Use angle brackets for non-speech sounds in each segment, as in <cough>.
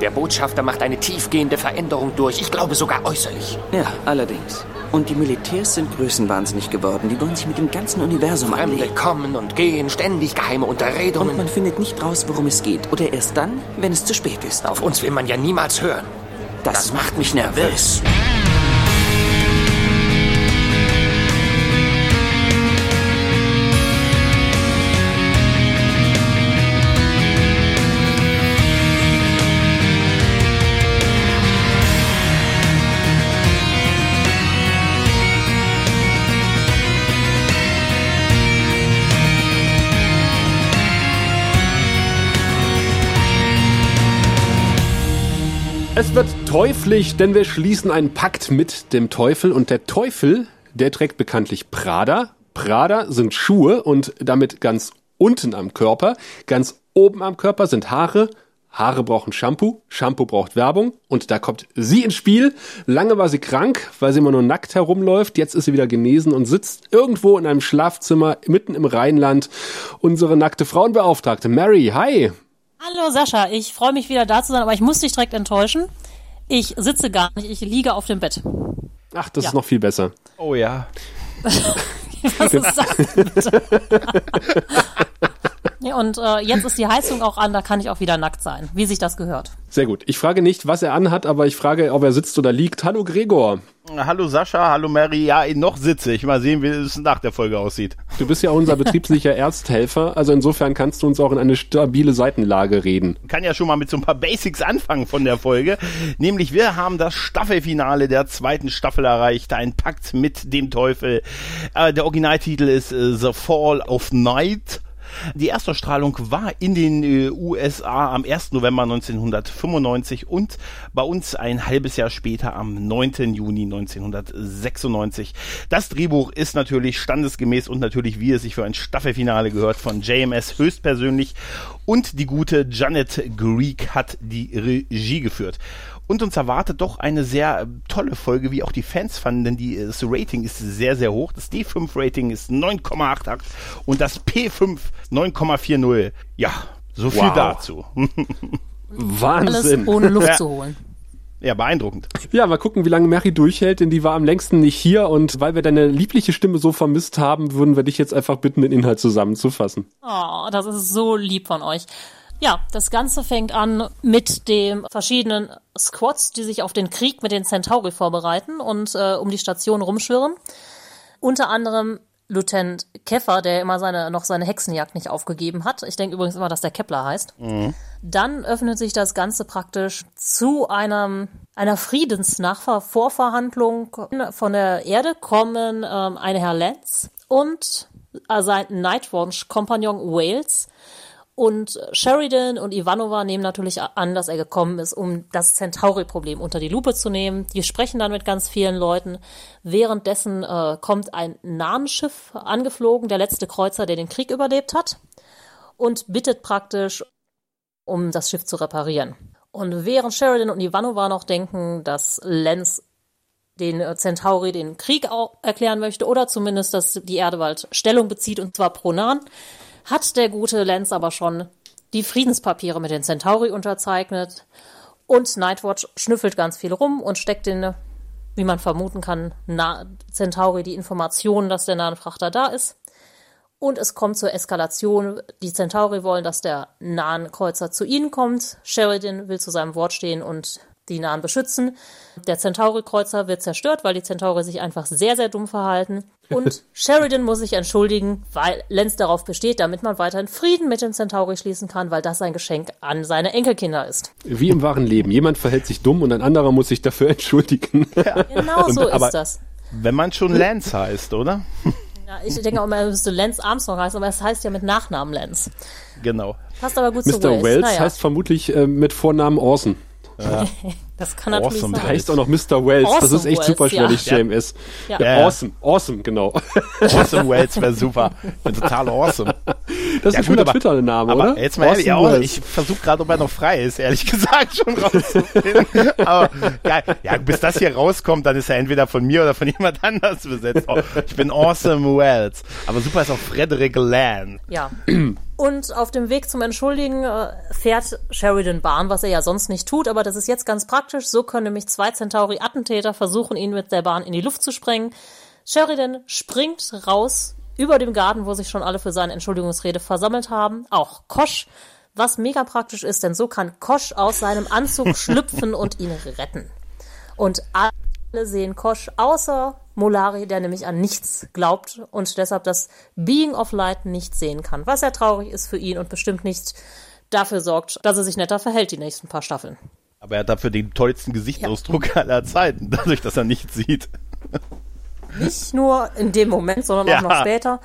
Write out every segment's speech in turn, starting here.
Der Botschafter macht eine tiefgehende Veränderung durch. Ich glaube sogar äußerlich. Ja, allerdings. Und die Militärs sind größenwahnsinnig geworden. Die wollen sich mit dem ganzen Universum Fremde anlegen. kommen und gehen, ständig geheime Unterredungen. Und man findet nicht raus, worum es geht. Oder erst dann, wenn es zu spät ist. Auf uns will man ja niemals hören. Das, macht mich nervös. Es wird teuflisch, denn wir schließen einen Pakt mit dem Teufel und der Teufel, der trägt bekanntlich Prada. Prada sind Schuhe und damit ganz unten am Körper. Ganz oben am Körper sind Haare. Haare brauchen Shampoo, Shampoo braucht Werbung und da kommt sie ins Spiel. Lange war sie krank, weil sie immer nur nackt herumläuft. Jetzt ist sie wieder genesen und sitzt irgendwo in einem Schlafzimmer mitten im Rheinland. Unsere nackte Frauenbeauftragte Mary, hi. Hallo Sascha, ich freue mich wieder da zu sein, aber ich muss dich direkt enttäuschen. Ich sitze gar nicht, ich liege auf dem Bett. Ach, das Ja. ist noch viel besser. Oh ja. <laughs> Was ist das? <laughs> <laughs> ja, und äh, jetzt ist die Heizung auch an, da kann ich auch wieder nackt sein, wie sich das gehört. Sehr gut. Ich frage nicht, was er anhat, aber ich frage, ob er sitzt oder liegt. Hallo Gregor. Hallo Sascha, hallo Mary. Ja, noch sitze ich. Mal sehen, wie es nach der Folge aussieht. Du bist ja unser betriebslicher <laughs> Ersthelfer, also insofern kannst du uns auch in eine stabile Seitenlage reden. kann ja schon mal mit so ein paar Basics anfangen von der Folge. Nämlich wir haben das Staffelfinale der zweiten Staffel erreicht. Ein Pakt mit dem Teufel. Äh, der Originaltitel ist äh, The Fall of Night. Die Erstausstrahlung war in den äh, USA am 1. November 1995 und bei uns ein halbes Jahr später am 9. Juni 1996. Das Drehbuch ist natürlich standesgemäß und natürlich, wie es sich für ein Staffelfinale gehört, von JMS höchstpersönlich und die gute Janet Greek hat die Regie geführt. Und uns erwartet doch eine sehr äh, tolle Folge, wie auch die Fans fanden, denn die, äh, das Rating ist sehr, sehr hoch. Das D5-Rating ist 9,88 und das P5 9,40. Ja, so viel Wow. dazu. <laughs> Alles Wahnsinn. ohne Luft Ja. zu holen. ja, beeindruckend. Ja, mal gucken, wie lange Mary durchhält, denn die war am längsten nicht hier und weil wir deine liebliche Stimme so vermisst haben, würden wir dich jetzt einfach bitten, den Inhalt zusammenzufassen. Oh, das ist so lieb von euch. Ja, das Ganze fängt an mit den verschiedenen Squads, die sich auf den Krieg mit den Centauri vorbereiten und äh, um die Station rumschwirren. Unter anderem Lieutenant Keffer, der immer seine, noch seine Hexenjagd nicht aufgegeben hat. Ich denke übrigens immer, dass der Kepler heißt. Dann öffnet sich das Ganze praktisch zu einem, einer Friedensnachvorverhandlung. Von der Erde kommen ähm, eine Herr Lenz und äh, sein Nightwatch-Kompagnon Wales. Und Sheridan und Ivanova nehmen natürlich an, dass er gekommen ist, um das Centauri-Problem unter die Lupe zu nehmen. Die sprechen dann mit ganz vielen Leuten. Währenddessen äh, kommt ein Nahenschiff angeflogen, der letzte Kreuzer, der den Krieg überlebt hat, und bittet praktisch, um das Schiff zu reparieren. Und während Sheridan und Ivanova noch denken, dass Lenz den äh, Centauri den Krieg auch erklären möchte oder zumindest, dass die Erde bald Stellung bezieht und zwar pro Nan, hat der gute Lenz aber schon die Friedenspapiere mit den Centauri unterzeichnet und Nightwatch schnüffelt ganz viel rum und steckt den, wie man vermuten kann, Na Centauri die Informationen, dass der Nahenfrachter da ist. Und es kommt zur Eskalation. Die Centauri wollen, dass der nahen Kreuzer zu ihnen kommt. Sheridan will zu seinem Wort stehen und die Nahen beschützen. Der Centauri-Kreuzer wird zerstört, weil die Centauri sich einfach sehr, sehr dumm verhalten. Und <laughs> Sheridan muss sich entschuldigen, weil Lenz darauf besteht, damit man weiterhin Frieden mit den Centauri schließen kann, weil das sein Geschenk an seine Enkelkinder ist. Wie im wahren Leben. Jemand verhält sich dumm und ein anderer muss sich dafür entschuldigen. <laughs> Genau so aber- ist das. Wenn man schon Lance heißt, oder? <laughs> Ja, ich denke auch mal, er müsste Lance Armstrong heißen, aber es heißt ja mit Nachnamen Lenz. Genau. Passt aber gut zu Mr. Wales. Wells Naja, heißt vermutlich äh, mit Vornamen Orson. <laughs> das kann natürlich Awesome. Der sein. heißt auch noch Mr. Wells. das Awesome ist echt Wells, super schwierig, ja. JMS. Ja. Ja, Ja, ja. Awesome, awesome, genau. Awesome Wells wäre super. Bin total awesome. Das ist ein guter Twitter-Name, aber oder? jetzt mal ehrlich, ja, ich versuche gerade, ob er noch frei ist, ehrlich <laughs> gesagt, schon rauszufinden. aber geil. Ja, bis das hier rauskommt, dann ist er entweder von mir oder von jemand anders besetzt. Oh, ich bin Awesome Wells. Aber super ist auch Frederick Land. Ja. Und auf dem Weg zum Entschuldigen äh, fährt Sheridan Bahn, was er ja sonst nicht tut, aber das ist jetzt ganz praktisch. So können nämlich zwei Centauri-Attentäter versuchen, ihn mit der Bahn in die Luft zu sprengen. Sheridan springt raus über dem Garten, wo sich schon alle für seine Entschuldigungsrede versammelt haben. Auch Kosch, was mega praktisch ist, denn so kann Kosch aus seinem Anzug <laughs> schlüpfen und ihn retten. Und alle sehen Kosch außer Molari, der nämlich an nichts glaubt und deshalb das Being of Light nicht sehen kann. Was ja traurig ist für ihn und bestimmt nicht dafür sorgt, dass er sich netter verhält die nächsten paar Staffeln. Aber er hat dafür den tollsten Gesichtsausdruck ja. aller Zeiten, <laughs> dadurch, dass er nichts sieht. Nicht nur in dem Moment, sondern ja. auch noch später.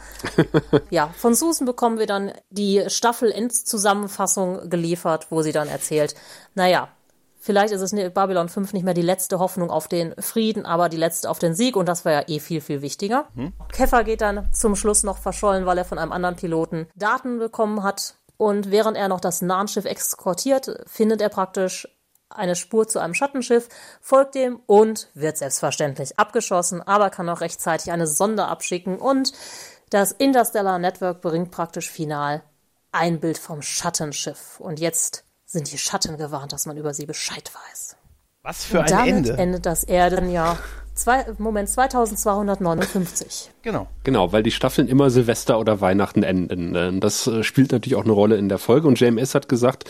Ja, von Susan bekommen wir dann die Staffel-Endzusammenfassung geliefert, wo sie dann erzählt, naja, Vielleicht ist es Babylon 5 nicht mehr die letzte Hoffnung auf den Frieden, aber die letzte auf den Sieg und das war ja eh viel, viel wichtiger. Hm. Keffer geht dann zum Schluss noch verschollen, weil er von einem anderen Piloten Daten bekommen hat. Und während er noch das Nahenschiff eskortiert, findet er praktisch eine Spur zu einem Schattenschiff, folgt dem und wird selbstverständlich abgeschossen, aber kann auch rechtzeitig eine Sonde abschicken und das Interstellar Network bringt praktisch final ein Bild vom Schattenschiff. Und jetzt sind die Schatten gewarnt, dass man über sie Bescheid weiß. Was für Und ein damit Ende. endet das Erdenjahr. Zwei, Moment, 2259. Genau. Genau, weil die Staffeln immer Silvester oder Weihnachten enden. Das äh, spielt natürlich auch eine Rolle in der Folge. Und JMS hat gesagt,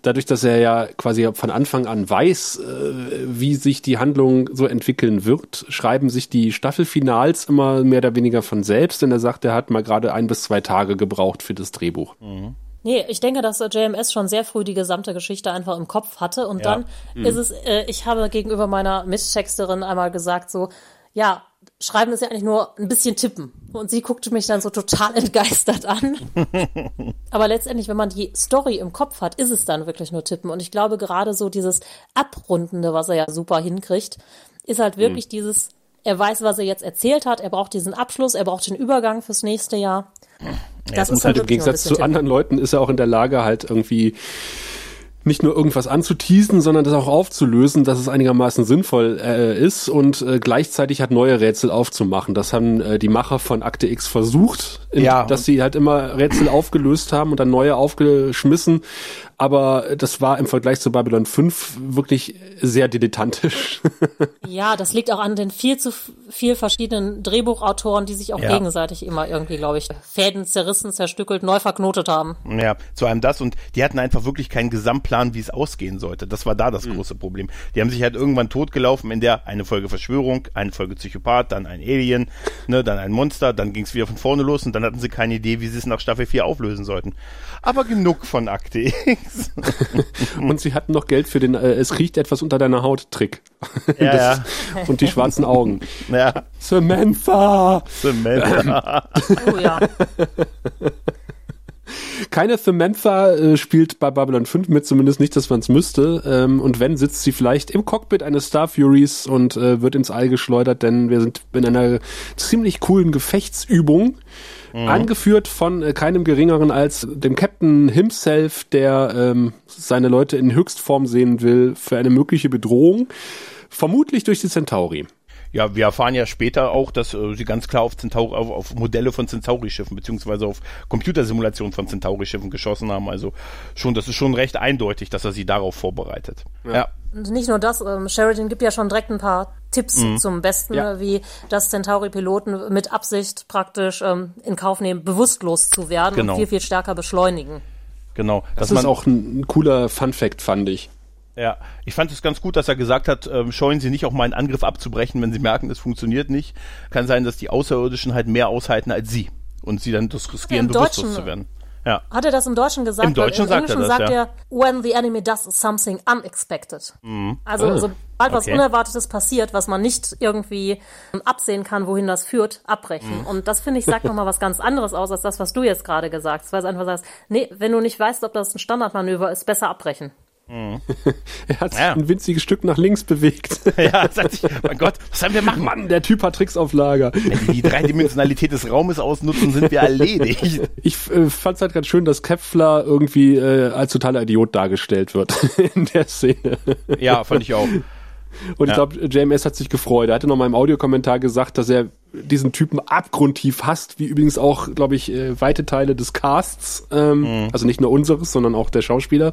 dadurch, dass er ja quasi von Anfang an weiß, äh, wie sich die Handlung so entwickeln wird, schreiben sich die Staffelfinals immer mehr oder weniger von selbst. Denn er sagt, er hat mal gerade ein bis zwei Tage gebraucht für das Drehbuch. Mhm. Nee, ich denke, dass JMS schon sehr früh die gesamte Geschichte einfach im Kopf hatte und Ja. dann ist es, äh, ich habe gegenüber meiner Mittexterin einmal gesagt so, ja, schreiben ist ja eigentlich nur ein bisschen tippen. Und sie guckte mich dann so total <laughs> entgeistert an. <laughs> Aber letztendlich, wenn man die Story im Kopf hat, ist es dann wirklich nur tippen. Und ich glaube, gerade so dieses Abrundende, was er ja super hinkriegt, ist halt wirklich dieses, er weiß, was er jetzt erzählt hat, er braucht diesen Abschluss, er braucht den Übergang fürs nächste Jahr. Das muss dann halt Im Gegensatz zu anderen Leuten ist er auch in der Lage, halt irgendwie nicht nur irgendwas anzuteasen, sondern das auch aufzulösen, dass es einigermaßen sinnvoll äh, ist und äh, gleichzeitig hat neue Rätsel aufzumachen. Das haben äh, die Macher von Akte X versucht, in, Ja. dass sie halt immer Rätsel aufgelöst haben und dann neue aufgeschmissen. Aber das war im Vergleich zu Babylon 5 wirklich sehr dilettantisch. <laughs> Ja, das liegt auch an den viel zu viel verschiedenen Drehbuchautoren, die sich auch Ja. gegenseitig immer irgendwie, glaube ich, Fäden zerrissen, zerstückelt, neu verknotet haben. Ja, zu einem das und die hatten einfach wirklich keinen Gesamtplan, wie es ausgehen sollte. Das war da das große Problem. Die haben sich halt irgendwann totgelaufen, in der eine Folge Verschwörung, eine Folge Psychopath, dann ein Alien, ne, dann ein Monster, dann ging es wieder von vorne los und dann hatten sie keine Idee, wie sie es nach Staffel 4 auflösen sollten. Aber genug von Akte X. <laughs> und sie hatten noch Geld für den äh, Es riecht etwas unter deiner Haut Trick. Ja, <laughs> Das- Und die schwarzen Augen. ja, Samantha! Samantha. Oh ja. Keine Samantha äh, spielt bei Babylon 5 mit, zumindest nicht, dass man es müsste. Ähm, und wenn, sitzt sie vielleicht im Cockpit eines Star Furies und äh, wird ins All geschleudert, denn wir sind in einer ziemlich coolen Gefechtsübung. Angeführt von äh, keinem geringeren als dem Captain himself, der ähm, seine Leute in Höchstform sehen will für eine mögliche Bedrohung. Vermutlich durch die Centauri. Ja, wir erfahren ja später auch, dass äh, sie ganz klar auf, Centauri, auf, auf Modelle von Centauri-Schiffen beziehungsweise auf Computersimulationen von Centauri-Schiffen geschossen haben. Also schon, das ist schon recht eindeutig, dass er sie darauf vorbereitet. Ja. Und nicht nur das, ähm, Sheridan gibt ja schon direkt ein paar Tipps zum Besten, Ja. äh, wie dass Centauri-Piloten mit Absicht praktisch ähm, in Kauf nehmen, bewusstlos zu werden Genau. und viel, viel stärker beschleunigen. Genau. Das dass ist auch ein, ein cooler Fun-Fact, fand ich. Ja, ich fand es ganz gut, dass er gesagt hat, ähm, scheuen Sie nicht auch mal einen Angriff abzubrechen, wenn Sie merken, es funktioniert nicht. Kann sein, dass die Außerirdischen halt mehr aushalten als Sie und Sie dann das riskieren, bewusstlos zu werden. Ja, Hat er das im Deutschen gesagt? Im Deutschen Im sagt er Englischen das, sagt ja. er, when the enemy does something unexpected. Also Ah, sobald was okay. Unerwartetes passiert, was man nicht irgendwie absehen kann, wohin das führt, abbrechen. Und das finde ich sagt nochmal was ganz anderes aus als das, was du jetzt gerade gesagt hast. Weil es einfach sagst, nee, wenn du nicht weißt, ob das ein Standardmanöver ist, besser abbrechen. <laughs> Er hat Ja. ein winziges Stück nach links bewegt. <laughs> ja, sagt sich, mein Gott, was sollen wir machen? Mann, der Typ hat Tricks auf Lager. Wenn die die Dreidimensionalität des Raumes ausnutzen, sind wir erledigt. <laughs> Ich äh, fand es halt ganz schön, dass Kepler irgendwie äh, als totaler Idiot dargestellt wird in der Szene. Ja, fand ich auch. Und ich Ja. glaube, JMS hat sich gefreut. Er hatte noch mal im Audiokommentar gesagt, dass er diesen Typen abgrundtief hasst, wie übrigens auch, glaube ich, äh, weite Teile des Casts, ähm, mhm. also nicht nur unseres, sondern auch der Schauspieler.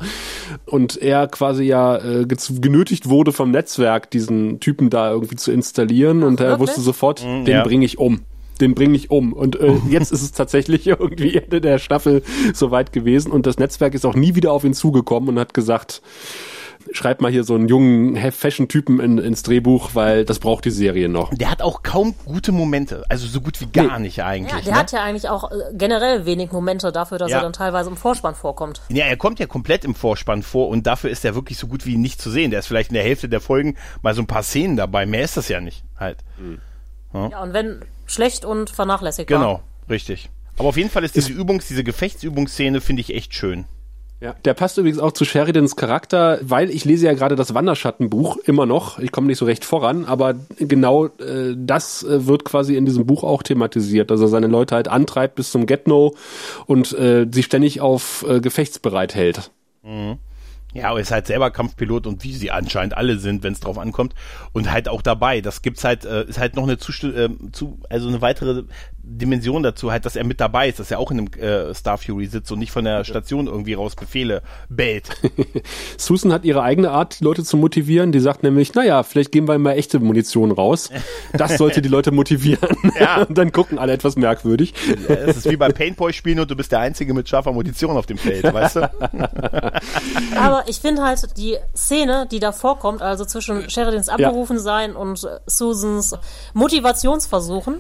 Und er quasi ja äh, genötigt wurde vom Netzwerk, diesen Typen da irgendwie zu installieren. Ach, und er wusste sofort, mhm, den ja. bringe ich um den bringe ich um. Und äh, <laughs> jetzt ist es tatsächlich irgendwie Ende der Staffel soweit gewesen. Und das Netzwerk ist auch nie wieder auf ihn zugekommen und hat gesagt, schreib mal hier so einen jungen Fashion-Typen in, ins Drehbuch, weil das braucht die Serie noch. Der hat auch kaum gute Momente, also so gut wie gar nee. nicht eigentlich. Ja, der ne? hat ja eigentlich auch äh, generell wenig Momente dafür, dass ja. er dann teilweise im Vorspann vorkommt. Ja, er kommt ja komplett im Vorspann vor und dafür ist er wirklich so gut wie nicht zu sehen. Der ist vielleicht in der Hälfte der Folgen mal so ein paar Szenen dabei, mehr ist das ja nicht halt. Mhm. Ja. ja, und wenn schlecht und vernachlässigbar. Genau, richtig. Aber auf jeden Fall ist diese Übungs-, diese Gefechtsübungsszene finde ich echt schön. Ja. Der passt übrigens auch zu Sheridans Charakter, weil ich lese ja gerade das Wanderschattenbuch immer noch. Ich komme nicht so recht voran, aber genau äh, das äh, wird quasi in diesem Buch auch thematisiert, dass er seine Leute halt antreibt bis zum Get-No und äh, sie ständig auf äh, Gefechtsbereit hält. Mhm. Ja, aber ist halt selber Kampfpilot und wie sie anscheinend alle sind, wenn es drauf ankommt und halt auch dabei. Das gibt's halt äh, ist halt noch eine Zustimmung, äh, zu also eine weitere Dimension dazu, halt, dass er mit dabei ist, dass er auch in einem äh, Star Fury sitzt und nicht von der Station irgendwie raus Befehle bellt. <laughs> Susan hat ihre eigene Art, die Leute zu motivieren. Die sagt nämlich, naja, vielleicht geben wir mal echte Munition raus. Das sollte die Leute motivieren. <laughs> Ja. und <laughs> dann gucken alle etwas merkwürdig. Es ist wie bei Paintball-Spielen und du bist der Einzige mit scharfer Munition auf dem Feld, weißt du? Aber ich finde halt die Szene, die da vorkommt, also zwischen Sheridans Abberufensein ja. und Susans Motivationsversuchen,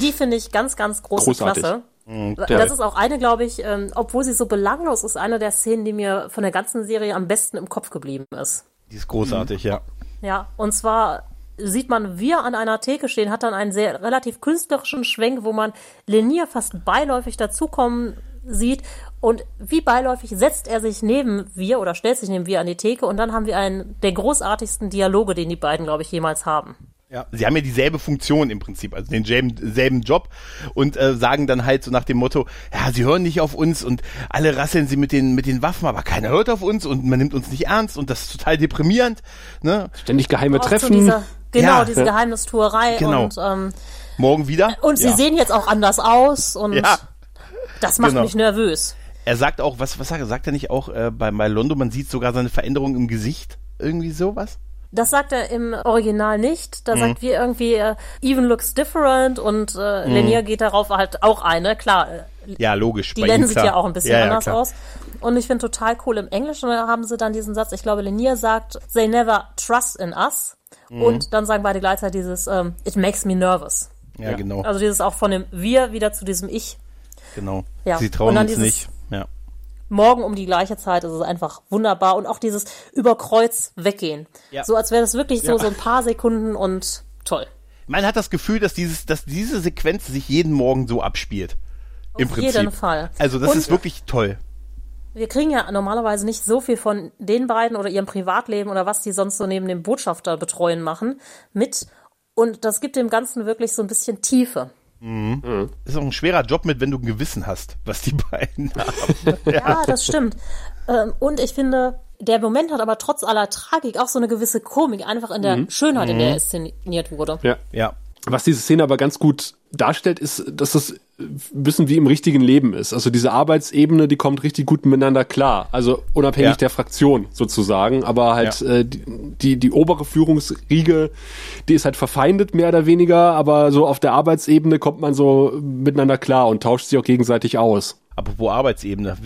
die finde ich ganz, ganz große Großartig. Klasse. Mhm, das ist auch eine, glaube ich, ähm, obwohl sie so belanglos ist, eine der Szenen, die mir von der ganzen Serie am besten im Kopf geblieben ist. Die ist großartig, mhm. ja. Ja, und zwar sieht man wir an einer Theke stehen, hat dann einen sehr relativ künstlerischen Schwenk, wo man Lenier fast beiläufig dazukommen sieht und wie beiläufig setzt er sich neben wir oder stellt sich neben wir an die Theke und dann haben wir einen der großartigsten Dialoge, den die beiden, glaube ich, jemals haben. Ja, sie haben ja dieselbe Funktion im Prinzip, also den selben Job und äh, sagen dann halt so nach dem Motto, ja, sie hören nicht auf uns und alle rasseln sie mit den mit den Waffen, aber keiner hört auf uns und man nimmt uns nicht ernst und das ist total deprimierend, ne? Ständig geheime Treffen. Dieser, genau, ja. diese Geheimnistuerei genau. und ähm, morgen wieder. Und sie ja. sehen jetzt auch anders aus und ja. das macht genau. mich nervös. Er sagt auch, was was sagt er? Sagt er nicht auch äh, bei bei Londo, man sieht sogar seine Veränderung im Gesicht, irgendwie sowas? Das sagt er im Original nicht. Da mhm. sagt wir irgendwie, uh, even looks different und äh, mhm. Geht darauf halt auch ein, ne? Klar. Äh, ja, logisch. Die Lens sieht ja auch ein bisschen ja, anders ja, aus. Und ich finde total cool im Englischen haben sie dann diesen Satz, ich glaube, Lenier sagt, they never trust in us. Mhm. Und dann sagen beide gleichzeitig dieses, ähm, it makes me nervous. Ja, genau. Also dieses auch von dem Wir wieder zu diesem Ich. Genau. Ja. Sie trauen uns nicht. Ja morgen um die gleiche Zeit ist es einfach wunderbar. Und auch dieses über Kreuz weggehen. Ja. So als wäre das wirklich so, ja. so ein paar Sekunden und toll. Man hat das Gefühl, dass dieses, dass diese Sequenz sich jeden Morgen so abspielt. Auf Im Prinzip. jeden Fall. Also das und ist wirklich toll. Wir kriegen ja normalerweise nicht so viel von den beiden oder ihrem Privatleben oder was die sonst so neben dem Botschafter betreuen machen mit. Und das gibt dem Ganzen wirklich so ein bisschen Tiefe. Mhm. Mhm. Ist auch ein schwerer Job mit, wenn du ein Gewissen hast, was die <laughs> beiden haben. ja. ja, das stimmt. Ähm, und ich finde, der Moment hat aber trotz aller Tragik auch so eine gewisse Komik, einfach in der mhm. Schönheit, in der er mhm. inszeniert wurde. Ja, ja. Was diese Szene aber ganz gut darstellt, ist, dass das ein bisschen wie im richtigen Leben ist. Also diese Arbeitsebene, die kommt richtig gut miteinander klar. Also unabhängig ja. der Fraktion sozusagen. Aber halt ja. äh, die, die obere Führungsriege, die ist halt verfeindet mehr oder weniger. Aber so auf der Arbeitsebene kommt man so miteinander klar und tauscht sich auch gegenseitig aus. Apropos Arbeitsebene.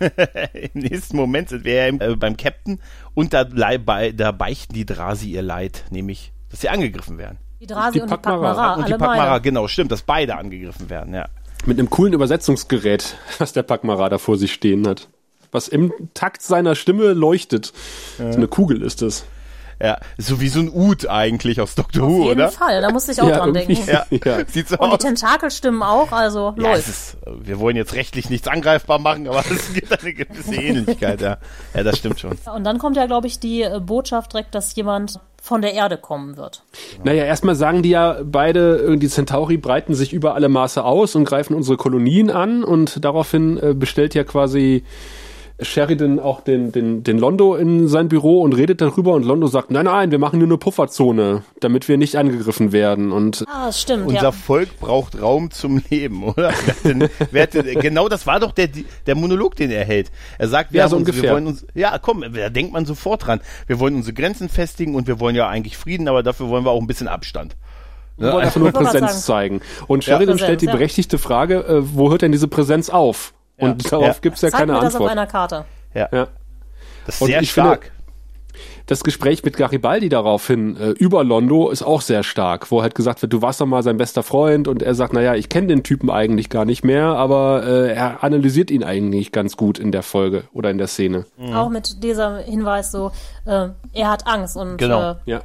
<laughs> Im nächsten Moment sind wir ja äh, beim Captain und da, bei, da beichten die Drasi ihr Leid, nämlich, dass sie angegriffen werden. Die Drasi und die Pakmara. Und die Pakmara, genau, stimmt, dass beide angegriffen werden, ja. Mit einem coolen Übersetzungsgerät, <laughs> was der Pakmara da vor sich stehen hat. Was im Takt seiner Stimme leuchtet. Ja. So eine Kugel ist es. Ja, so wie so ein Ut eigentlich aus Doctor Who, oder? Auf jeden Fall, da musste ich auch ja, dran denken. Ja, <laughs> ja. Sieht so Und aus. die Tentakel stimmen auch, also ja, läuft. Ist, wir wollen jetzt rechtlich nichts angreifbar machen, aber es <laughs> gibt eine gewisse Ähnlichkeit, ja. Ja, das stimmt schon. Und dann kommt ja, glaube ich, die äh, Botschaft direkt, dass jemand von der Erde kommen wird. Naja, erstmal sagen die ja beide, die Centauri breiten sich über alle Maße aus und greifen unsere Kolonien an und daraufhin äh, bestellt ja quasi Sheridan auch den, den, den Londo in sein Büro und redet darüber und Londo sagt, nein, nein, wir machen nur eine Pufferzone, damit wir nicht angegriffen werden. Und Ah, stimmt, Unser ja. Volk braucht Raum zum Leben, <laughs> oder? Wer hat denn, genau das war doch der, der Monolog, den er hält. Er sagt, wir, Ja, haben so uns, wir ungefähr. wollen uns, ja, komm, da denkt man sofort dran. Wir wollen unsere Grenzen festigen und wir wollen ja eigentlich Frieden, aber dafür wollen wir auch ein bisschen Abstand. wir wollen einfach nur Präsenz zeigen. Und Sheridan Präsenz, stellt die ja. berechtigte Frage, äh, wo hört denn diese Präsenz auf? Und Ja. darauf Ja. gibt's ja Zeig keine mir das auf Antwort. einer Karte. Ja, Ja. das ist Und sehr ich finde- stark. Das Gespräch mit Garibaldi daraufhin äh, über Londo ist auch sehr stark, wo halt gesagt wird, du warst doch mal sein bester Freund und er sagt, naja, ich kenne den Typen eigentlich gar nicht mehr, aber äh, er analysiert ihn eigentlich ganz gut in der Folge oder in der Szene. Auch mit dieser Hinweis so, äh, er hat Angst und Genau. äh, Ja.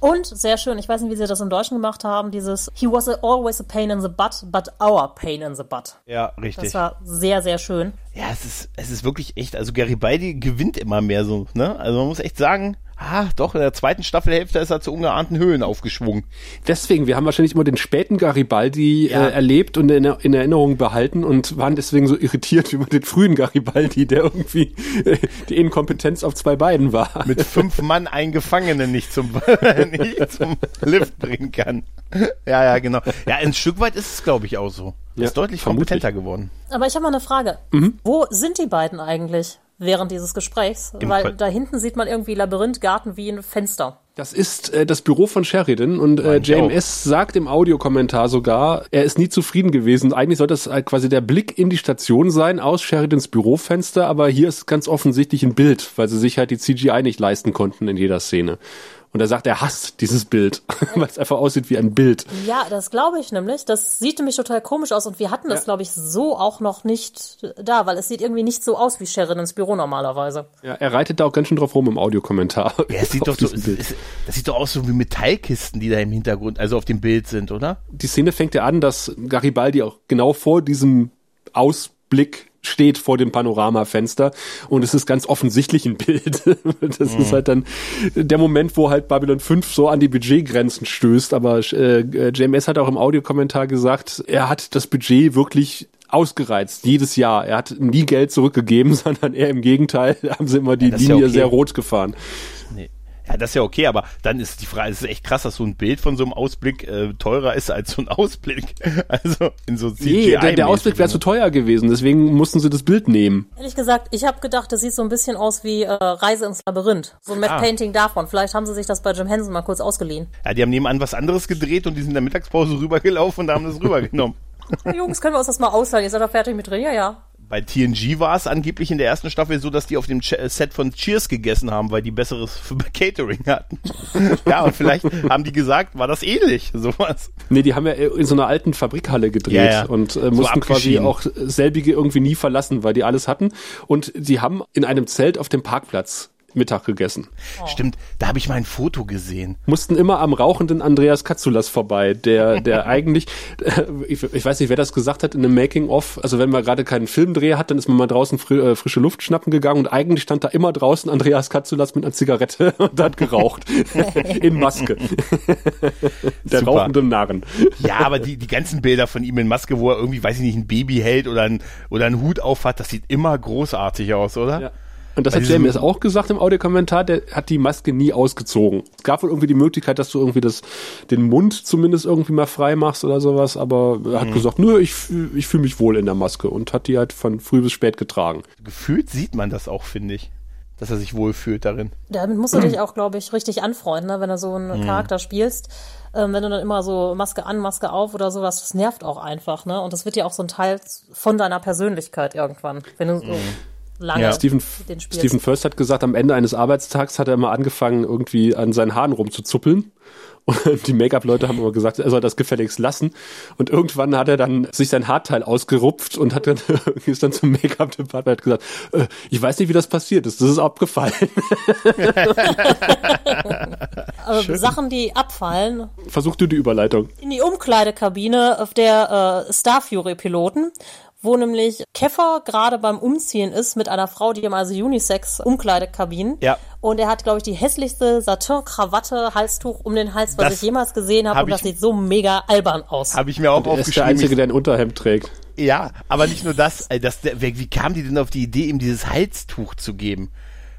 Und sehr schön, ich weiß nicht, wie sie das im Deutschen gemacht haben, dieses He was a, always a pain in the butt, but our pain in the butt. Ja, richtig. Das war sehr, sehr schön. Ja, es ist, es ist wirklich echt, also Garibaldi gewinnt immer mehr so, ne? Also man muss echt sagen, ah, doch, in der zweiten Staffelhälfte ist er zu ungeahnten Höhen aufgeschwungen. Deswegen, wir haben wahrscheinlich immer den späten Garibaldi Ja. äh, erlebt und in, in Erinnerung behalten und waren deswegen so irritiert <laughs> über den frühen Garibaldi, der irgendwie äh, die Inkompetenz auf zwei Beinen war. Mit fünf Mann einen Gefangenen nicht zum, <laughs> nicht zum Lift bringen kann. Ja, ja, genau. Ja, ein Stück weit ist es, glaube ich, auch so. Er Ja, ist deutlich vermutlich. kompetenter geworden. Aber ich habe mal eine Frage. Mhm. Wo sind die beiden eigentlich während dieses Gesprächs? Im Weil Ver- da hinten sieht man irgendwie Labyrinth, Garten wie ein Fenster. Das ist äh, das Büro von Sheridan und äh. JMS sagt im Audiokommentar sogar, er ist nie zufrieden gewesen. Eigentlich soll das äh, quasi der Blick in die Station sein aus Sheridans Bürofenster, aber hier ist ganz offensichtlich ein Bild, weil sie sich halt die CGI nicht leisten konnten in jeder Szene. Und er sagt, er hasst dieses Bild, <laughs> weil es einfach aussieht wie ein Bild. Ja, das glaube ich nämlich. Das sieht nämlich total komisch aus und wir hatten das, Ja. glaube ich, so auch noch nicht da, weil es sieht irgendwie nicht so aus wie Sheridans Büro normalerweise. Ja, er reitet da auch ganz schön drauf rum im Audiokommentar. Ja, es <laughs> sieht auf doch so, es, es, das sieht doch aus so wie Metallkisten, die da im Hintergrund, also auf dem Bild sind, oder? die Szene fängt ja an, dass Garibaldi auch genau vor diesem Ausblick steht vor dem Panoramafenster und es ist ganz offensichtlich ein Bild. <laughs> Das ist halt dann der Moment, wo halt Babylon 5 so an die Budgetgrenzen stößt. Aber äh, JMS hat auch im Audiokommentar gesagt, er hat das Budget wirklich ausgereizt, jedes Jahr. Er hat nie Geld zurückgegeben, <laughs> sondern eher im Gegenteil, haben sie immer die ja Linie okay. sehr rot gefahren. Ja, das ist ja okay, aber dann ist die Frage, es ist echt krass, dass so ein Bild von so einem Ausblick äh, teurer ist als so ein Ausblick. <laughs> Also in so CGI. Nee, der, der Ausblick wäre zu teuer gewesen, deswegen mussten sie das Bild nehmen. Ehrlich gesagt, ich habe gedacht, das sieht so ein bisschen aus wie äh, Reise ins Labyrinth. So ein Matte Ah. Painting davon. Vielleicht haben sie sich das bei Jim Henson mal kurz ausgeliehen. Ja, die haben nebenan was anderes gedreht und die sind in der Mittagspause <laughs> rübergelaufen und da haben das rübergenommen. <laughs> Jungs, können wir uns das mal ausleihen? Ihr seid doch fertig mit drin? Ja, ja. Bei TNG war es angeblich in der ersten Staffel so, dass die auf dem Ch äh, Set von Cheers gegessen haben, weil die besseres <laughs> für Catering hatten. <laughs> ja, und vielleicht haben die gesagt, war das ähnlich, sowas. Nee, die haben ja in so einer alten Fabrikhalle gedreht Ja, ja. und äh, So mussten quasi auch selbige irgendwie nie verlassen, weil die alles hatten. Und sie haben in einem Zelt auf dem Parkplatz Mittag gegessen. Stimmt, da habe ich mal ein Foto gesehen. Mussten immer am rauchenden Andreas Katsulas vorbei, der, der <laughs> eigentlich, äh, ich, ich weiß nicht, wer das gesagt hat in einem Making-of, also wenn man gerade keinen Filmdreh hat, dann ist man mal draußen fri äh, frische Luft schnappen gegangen und eigentlich stand da immer draußen Andreas Katsulas mit einer Zigarette <laughs> und hat geraucht. <laughs> in Maske. der Super. rauchende Narren. Ja, aber die, die ganzen Bilder von ihm in Maske, wo er irgendwie, weiß ich nicht, ein Baby hält oder, ein, oder einen Hut aufhat, das sieht immer großartig aus, oder? Ja. Und das Bei hat diesem- JMS auch gesagt im Audiokommentar, der hat die Maske nie ausgezogen. Es gab wohl irgendwie die Möglichkeit, dass du irgendwie das, den Mund zumindest irgendwie mal frei machst oder sowas, aber er Mhm. hat gesagt, nö, ich, fühl- ich fühle mich wohl in der Maske und hat die halt von früh bis spät getragen. Gefühlt sieht man das auch, finde ich. Dass er sich wohlfühlt darin. Damit musst du dich auch, glaube ich, richtig anfreunden, ne? wenn du so einen Charakter spielst. Ähm, wenn du dann immer so Maske an, Maske auf oder sowas, das nervt auch einfach, ne? Und das wird ja auch so ein Teil von deiner Persönlichkeit irgendwann, wenn du so lange Ja. Stephen. Stephen First hat gesagt, am Ende eines Arbeitstags hat er immer angefangen, irgendwie an seinen Haaren rumzuzuppeln. <laughs> Und die Make-up-Leute haben immer gesagt, er soll das gefälligst lassen. Und irgendwann hat er dann sich sein Haarteil ausgerupft und hat dann, <laughs> ist dann zum Make-up-Department und hat gesagt, äh, ich weiß nicht, wie das passiert ist. Das ist abgefallen. <laughs> Sachen, die abfallen, Versuch du die Überleitung. in die Umkleidekabine auf der äh, Star Fury-Piloten, wo nämlich Keffer gerade beim Umziehen ist mit einer Frau, die haben also Unisex-Umkleidekabinen. Ja. Und er hat, glaube ich, die hässlichste Satin-Krawatte, Halstuch um den Hals, was Das ich jemals gesehen habe. hab Und das sieht so mega albern aus. Habe ich mir auch Er ist der aufgeschrieben. Einzige, der ein Unterhemd trägt. Ja, aber nicht nur das, das der, wie kam die denn auf die Idee, ihm dieses Halstuch zu geben?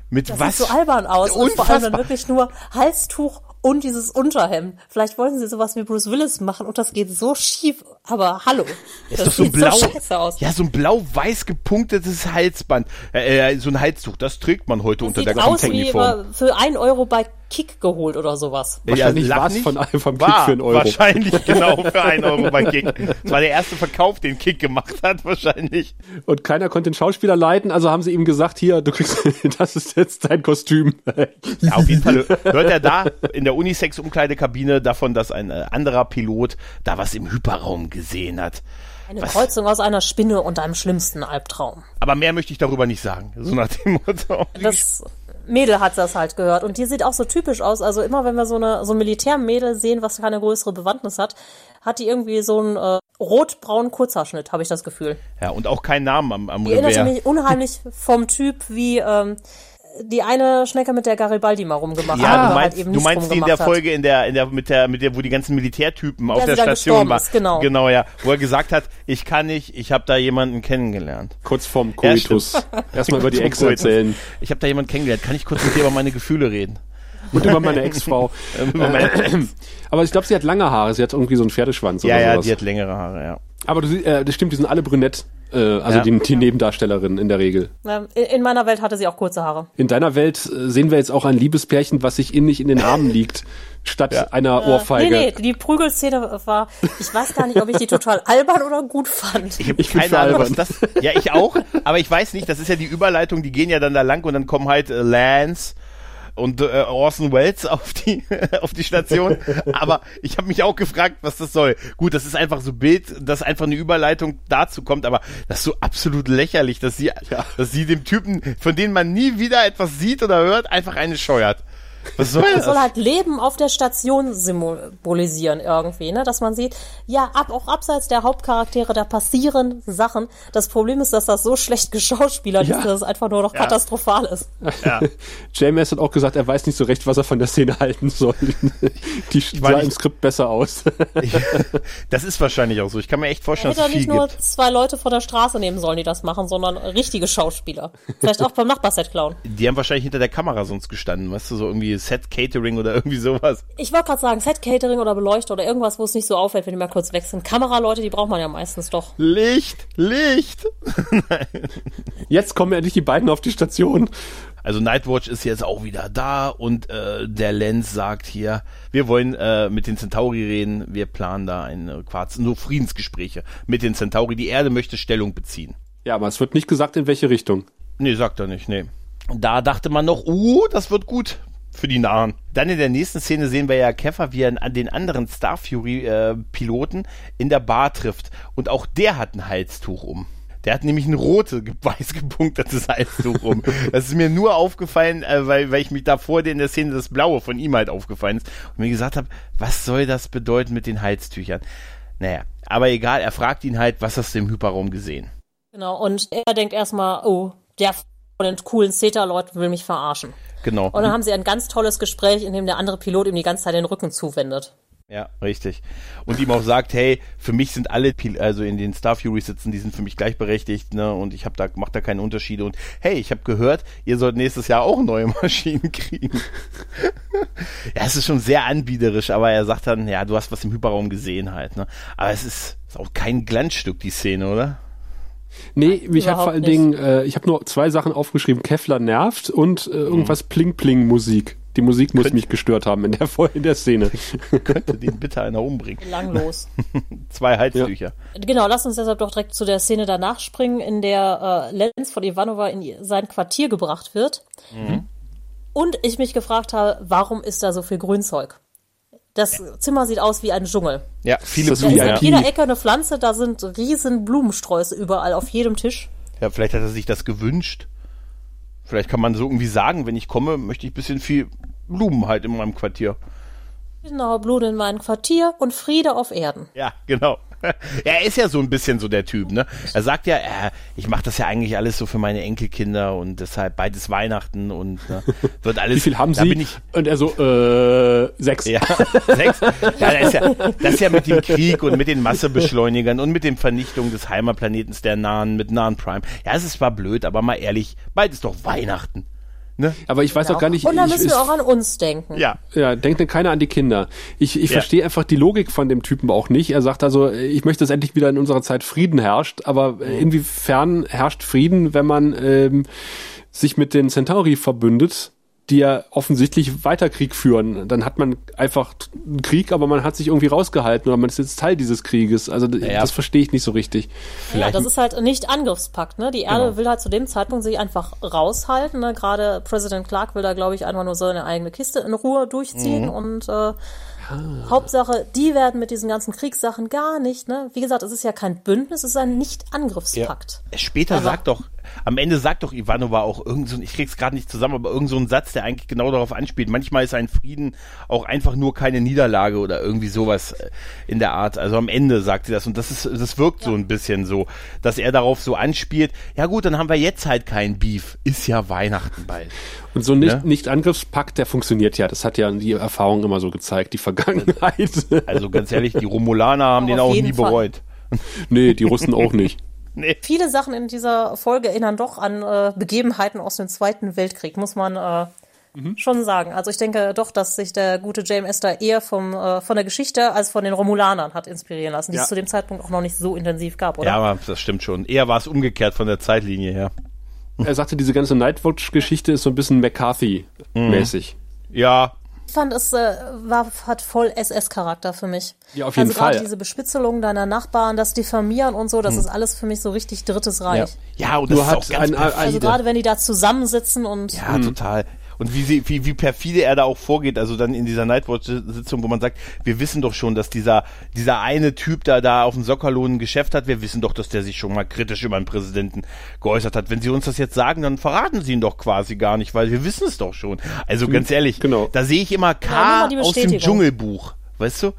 Mit Das was? sieht so albern aus. Und vor allem dann Unfassbar. wirklich nur Halstuch und dieses Unterhemd. Vielleicht wollten sie sowas wie Bruce Willis machen und das geht so schief. Aber hallo. ist das doch so ein blau, so scheiße aus. ja, so ein blau-weiß gepunktetes Halsband, äh, äh, so ein Halstuch, das trägt man heute unter Sieht der aus wie für ein Euro bei Kick geholt oder sowas. Wahrscheinlich lach war's nicht. von einem vom Kick War für einen Euro. Wahrscheinlich <laughs> genau für einen Euro bei Kick. Das war der erste Verkauf, den Kick gemacht hat, wahrscheinlich. Und keiner konnte den Schauspieler leiten, also haben sie ihm gesagt, hier, du kriegst, <laughs> das ist jetzt dein Kostüm. <laughs> Ja, auf jeden Fall hört er da in der Unisex-Umkleidekabine davon, dass ein äh, anderer Pilot da was im Hyperraum gesehen hat. Eine Kreuzung aus einer Spinne und einem schlimmsten Albtraum. Aber mehr möchte ich darüber nicht sagen. So nach dem Motto. Das Mädel hat das halt gehört. Und die sieht auch so typisch aus. Also immer wenn wir so eine so ein Militärmädel sehen, was keine größere Bewandtnis hat, hat die irgendwie so einen äh, rot-braunen Kurzhaarschnitt, habe ich das Gefühl. Ja, und auch keinen Namen am, am Die erinnert Revers. mich unheimlich vom Typ wie ähm, die eine Schnecke mit der Garibaldi mal rumgemacht Ja, hat. du meinst, halt eben du meinst die in der. Folge, in der, in der, mit der, mit der, wo die ganzen Militärtypen auf der Station waren. ist, genau. Genau, ja. Wo er gesagt hat, ich kann nicht, ich habe da jemanden kennengelernt. Kurz vorm Ja, Coitus. Erstmal über die <laughs> Ex erzählen. Ich habe da jemanden kennengelernt. Kann ich kurz mit dir über meine Gefühle reden? Und über meine Ex-Frau. <laughs> Über meine- Aber ich glaube, sie hat lange Haare. Sie hat irgendwie so einen Pferdeschwanz ja, oder ja, sowas. die hat längere Haare, ja. Aber du, äh, das stimmt, die sind alle brünett. Äh, also Ja. die, die Nebendarstellerinnen in der Regel. Ja, in, in meiner Welt hatte sie auch kurze Haare. In deiner Welt äh, sehen wir jetzt auch ein Liebespärchen, was sich innig in den Armen <laughs> liegt, statt einer Ohrfeige. Nee, nee, die Prügelszene war, ich weiß gar nicht, ob ich die total albern oder gut fand. Ich habe Ich keine Ahnung, was das. Ja, ich auch. Aber ich weiß nicht. Das ist ja die Überleitung. Die gehen ja dann da lang und dann kommen halt äh, Lance und äh, Orson Welles auf die <laughs> auf die Station. Aber ich habe mich auch gefragt, was das soll. Gut, das ist einfach so Bild, dass einfach eine Überleitung dazu kommt. Aber das ist so absolut lächerlich, dass sie, dass sie dem Typen, von dem man nie wieder etwas sieht oder hört, einfach eine scheuert. Was soll Es das? soll halt Leben auf der Station symbolisieren irgendwie, ne? Dass man sieht, ja, ab, auch abseits der Hauptcharaktere, da passieren Sachen. Das Problem ist, dass das so schlecht <laughs> geschauspielert Ja. ist, dass es einfach nur noch katastrophal ist. James hat auch gesagt, er weiß nicht so recht, was er von der Szene halten soll. <laughs> Die sah nicht- im Skript besser aus. <laughs> Das ist wahrscheinlich auch so. Ich kann mir echt vorstellen, dass es viel nicht nur gibt. zwei Leute von der Straße nehmen sollen, die das machen, sondern richtige Schauspieler. Vielleicht auch beim Nachbarset klauen. Die haben wahrscheinlich hinter der Kamera sonst gestanden, weißt du, so irgendwie Set Catering oder <laughs> irgendwie sowas. Ich wollte gerade sagen, Set-Catering oder Beleuchter oder irgendwas, wo es nicht so auffällt, wenn die mal kurz wechseln. Kameraleute, die braucht man ja meistens doch. Licht, Licht. <laughs> Jetzt kommen endlich die beiden auf die Station. Also Nightwatch ist jetzt auch wieder da und äh, der Lenz sagt hier, wir wollen äh, mit den Centauri reden, wir planen da ein Quarz, nur Friedensgespräche mit den Centauri. Die Erde möchte Stellung beziehen. Ja, aber es wird nicht gesagt, in welche Richtung. Nee, sagt er nicht, nee. Da dachte man noch, uh, das wird gut für die Nahen. Dann in der nächsten Szene sehen wir ja Keffer, wie er den anderen Star Fury-Piloten in der Bar trifft. Und auch der hat ein Halstuch um. Der hat nämlich ein rote, ge- <laughs> weiß gepunktetes Halstuch um. Das ist mir nur aufgefallen, äh, weil, weil ich mich da vor in der Szene das Blaue von ihm halt aufgefallen ist und mir gesagt habe, was soll das bedeuten mit den Halstüchern? Naja, aber egal, er fragt ihn halt, was hast du im Hyperraum gesehen? Genau, und er denkt erstmal, oh, der von den coolen Theta-Leuten will mich verarschen. Genau. Und dann haben sie ein ganz tolles Gespräch, in dem der andere Pilot ihm die ganze Zeit den Rücken zuwendet. Ja, richtig. Und ihm auch sagt, hey, für mich sind alle, Pil also in den Star Fury sitzen, die sind für mich gleichberechtigt, ne? Und ich habe da mach da keine Unterschiede. Und hey, ich habe gehört, ihr sollt nächstes Jahr auch neue <laughs> Maschinen kriegen. <laughs> ja, es ist schon sehr anbiederisch, aber er sagt dann, ja, du hast was im Hyperraum gesehen halt, ne? Aber es ist, ist auch kein Glanzstück die Szene, oder? Nee, mich hat vor allen nicht. Dingen, äh, ich habe nur zwei Sachen aufgeschrieben. Kevlar nervt und äh, irgendwas Pling-Pling-Musik. Die Musik muss mich gestört haben in der, in der Szene. <laughs> Könnte den bitte einer umbringen. Langlos. <laughs> Zwei Halstücher. genau, lass uns deshalb doch direkt zu der Szene danach springen, in der äh, Lenz von Ivanova in sein Quartier gebracht wird. Und ich mich gefragt habe, warum ist da so viel Grünzeug? Das Zimmer sieht aus wie ein Dschungel. Ja, viele Das ist Da ist an jeder Ecke eine Pflanze, da sind riesen Blumensträuße überall auf jedem Tisch. ja, vielleicht hat er sich das gewünscht. Vielleicht kann man so irgendwie sagen, wenn ich komme, möchte ich ein bisschen viel Blumen halt in meinem Quartier. Genau, Blut in meinem Quartier und Friede auf Erden. Ja, genau. <laughs> Er ist ja so ein bisschen so der Typ, ne? Er sagt ja, äh, ich mache das ja eigentlich alles so für meine Enkelkinder und deshalb beides Weihnachten und ne, wird alles. Wie viel haben Sie? Bin ich, und er so, äh, sechs. ja, <laughs> sechs. Ja, das ist ja, das ist ja mit dem Krieg und mit den Massebeschleunigern und mit dem Vernichtung des Heimatplanetens der Nahen, mit Nahen Prime. Ja, es ist zwar blöd, aber mal ehrlich, ist doch Weihnachten. Ne? Aber ich weiß auch gar nicht. Und da ich, müssen wir auch an uns denken. Ja. Ja, denkt denn keiner an die Kinder. Ich, ich Ja. verstehe einfach die Logik von dem Typen auch nicht. Er sagt also, ich möchte, dass endlich wieder in unserer Zeit Frieden herrscht, aber äh, inwiefern herrscht Frieden, wenn man ähm, sich mit den Centauri verbündet, die ja offensichtlich weiter Krieg führen. Dann hat man einfach einen Krieg, aber man hat sich irgendwie rausgehalten oder man ist jetzt Teil dieses Krieges. Also Ja. das verstehe ich nicht so richtig. Ja, das ist halt nicht Angriffspakt, ne? Die Erde will halt zu dem Zeitpunkt sich einfach raushalten, ne? Gerade Präsident Clark will da, glaube ich, einfach nur seine eigene Kiste in Ruhe durchziehen und äh, Hauptsache, die werden mit diesen ganzen Kriegssachen gar nicht, ne? Wie gesagt, es ist ja kein Bündnis, es ist ein Nicht-Angriffspakt. Später sagt doch, am Ende sagt doch Ivanova auch irgend so, ein- ich krieg's gerade nicht zusammen, aber irgend so ein Satz, der eigentlich genau darauf anspielt. Manchmal ist ein Frieden auch einfach nur keine Niederlage oder irgendwie sowas äh, in der Art. Also am Ende sagt sie das und das ist, das wirkt so ein bisschen so, dass er darauf so anspielt. Ja gut, dann haben wir jetzt halt kein Beef. Ist ja Weihnachten bald. Und so ein nicht, Ne? Nicht-Angriffspakt, der funktioniert ja. Das hat ja die Erfahrung immer so gezeigt, die Vergangenheit. Also ganz ehrlich, die Romulaner haben den auch nie Fall. bereut. nee, die Russen auch nicht. <laughs> Nee. Viele Sachen in dieser Folge erinnern doch an äh, Begebenheiten aus dem Zweiten Weltkrieg, muss man äh, schon sagen. Also ich denke doch, dass sich der gute JMS da eher vom, äh, von der Geschichte als von den Romulanern hat inspirieren lassen, die Ja. es zu dem Zeitpunkt auch noch nicht so intensiv gab, oder? Ja, aber das stimmt schon. Eher war es umgekehrt von der Zeitlinie her. Er sagte, diese ganze Nightwatch-Geschichte ist so ein bisschen McCarthy-mäßig. Ja, Ich fand, es äh, war, hat voll SS-Charakter für mich. Ja, auf jeden also gerade Fall. diese Bespitzelung deiner Nachbarn, das Diffamieren und so, das ist alles für mich so richtig Drittes ja. Reich. Ja, und das Nur ist hat auch ganz ein, perfide. Also gerade wenn die da zusammensitzen und Ja, total. Und wie, sie, wie, wie perfide er da auch vorgeht, also dann in dieser Nightwatch-Sitzung, wo man sagt, wir wissen doch schon, dass dieser, dieser eine Typ da, da auf dem Sockerlohn ein Geschäft hat, wir wissen doch, dass der sich schon mal kritisch über den Präsidenten geäußert hat. Wenn sie uns das jetzt sagen, dann verraten sie ihn doch quasi gar nicht, weil wir wissen es doch schon. Also ganz ehrlich, genau. da sehe ich immer K die aus dem. Dschungelbuch, weißt du?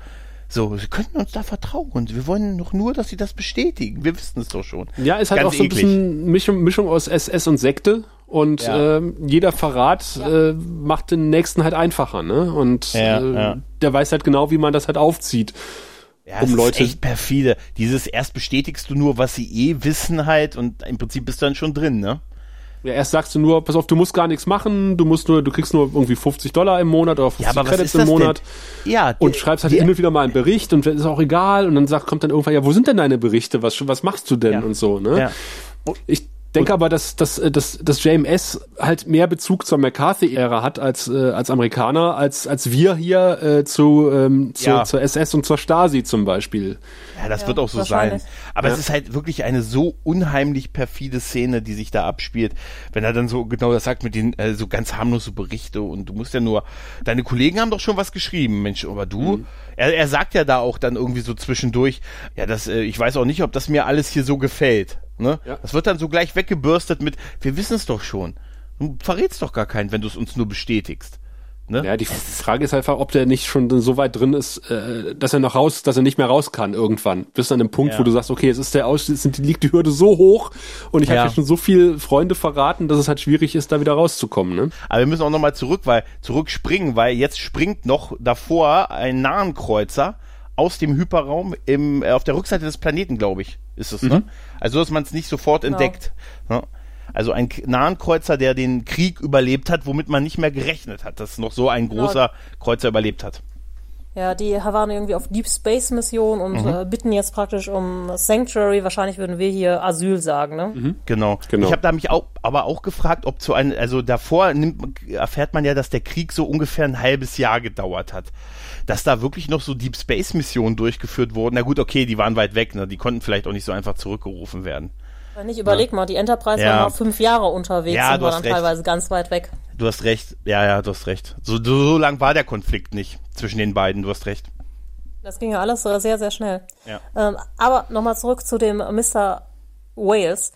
So, sie könnten uns da vertrauen. Wir wollen doch nur, dass sie das bestätigen. Wir wissen es doch schon. Ja, ist halt Ganz auch so ein eklig. bisschen Mischung, Mischung aus SS und Sekte. Und Ja. ähm, jeder Verrat äh, macht den nächsten halt einfacher, ne? Und Ja, äh, ja. der weiß halt genau, wie man das halt aufzieht. Ja, um es Leute- ist echt perfide. Dieses erst bestätigst du nur, was sie eh wissen halt und im Prinzip bist du dann schon drin, ne? Ja, erst sagst du nur, pass auf, du musst gar nichts machen, du musst nur, du kriegst nur irgendwie 50 Dollar im Monat oder 50 Ja, Credits das im Monat denn? Ja, und schreibst halt hin und wieder mal einen Bericht und ist auch egal und dann sagt, kommt dann irgendwann, ja, wo sind denn deine Berichte? Was, was machst du denn Ja. und so, ne? Ja. Ich denke aber, dass, dass, äh, dass, dass JMS halt mehr Bezug zur McCarthy-Ära hat als, äh, als Amerikaner, als, als wir hier äh, zu, ähm, zu, Ja. zur SS und zur Stasi zum Beispiel. Ja, das Ja, wird auch so sein. Aber es ist halt wirklich eine so unheimlich perfide Szene, die sich da abspielt. Wenn er dann so genau das sagt mit den äh, so ganz harmlose Berichte und du musst ja nur, deine Kollegen haben doch schon was geschrieben, Mensch, aber du, Mhm. er, er sagt ja da auch dann irgendwie so zwischendurch, ja, das, äh, ich weiß auch nicht, ob das mir alles hier so gefällt. Ne? Ja. Das wird dann so gleich weggebürstet mit, wir wissen es doch schon. Du verrätst doch gar keinen, wenn du es uns nur bestätigst. Ne? Ja, die Frage ist einfach, ob der nicht schon so weit drin ist, äh, dass er noch raus, dass er nicht mehr raus kann irgendwann. Bis an dem Punkt, Ja. wo du sagst, okay, es ist der Aus, es sind, liegt die Hürde so hoch und ich Ja. habe ja schon so viel Freunde verraten, dass es halt schwierig ist, da wieder rauszukommen. Ne? Aber wir müssen auch nochmal zurück, weil zurückspringen, weil jetzt springt noch davor ein Nahenkreuzer aus dem Hyperraum im, äh, auf der Rückseite des Planeten, glaube ich, ist es, ne? Also, dass man es nicht sofort entdeckt. Ne? Also ein K- Nahenkreuzer, der den Krieg überlebt hat, womit man nicht mehr gerechnet hat, dass noch so ein großer Kreuzer überlebt hat. Ja, die waren irgendwie auf Deep Space Mission und Mhm. äh, bitten jetzt praktisch um Sanctuary. Wahrscheinlich würden wir hier Asyl sagen, ne? Genau. Genau. Ich habe da mich auch, aber auch gefragt, ob zu einem, also davor nimmt, erfährt man ja, dass der Krieg so ungefähr ein halbes Jahr gedauert hat. Dass da wirklich noch so Deep Space Missionen durchgeführt wurden. Na gut, okay, die waren weit weg, ne? Die konnten vielleicht auch nicht so einfach zurückgerufen werden. Wenn nicht, überleg mal, die Enterprise Ja. war noch fünf Jahre unterwegs Ja, und war dann recht. teilweise ganz weit weg. Du hast recht. Ja, ja, du hast recht. So, so, so lang war der Konflikt nicht zwischen den beiden. Du hast recht. Das ging ja alles äh, sehr, sehr schnell. Ja. Ähm, aber nochmal zurück zu dem Mr. Wales.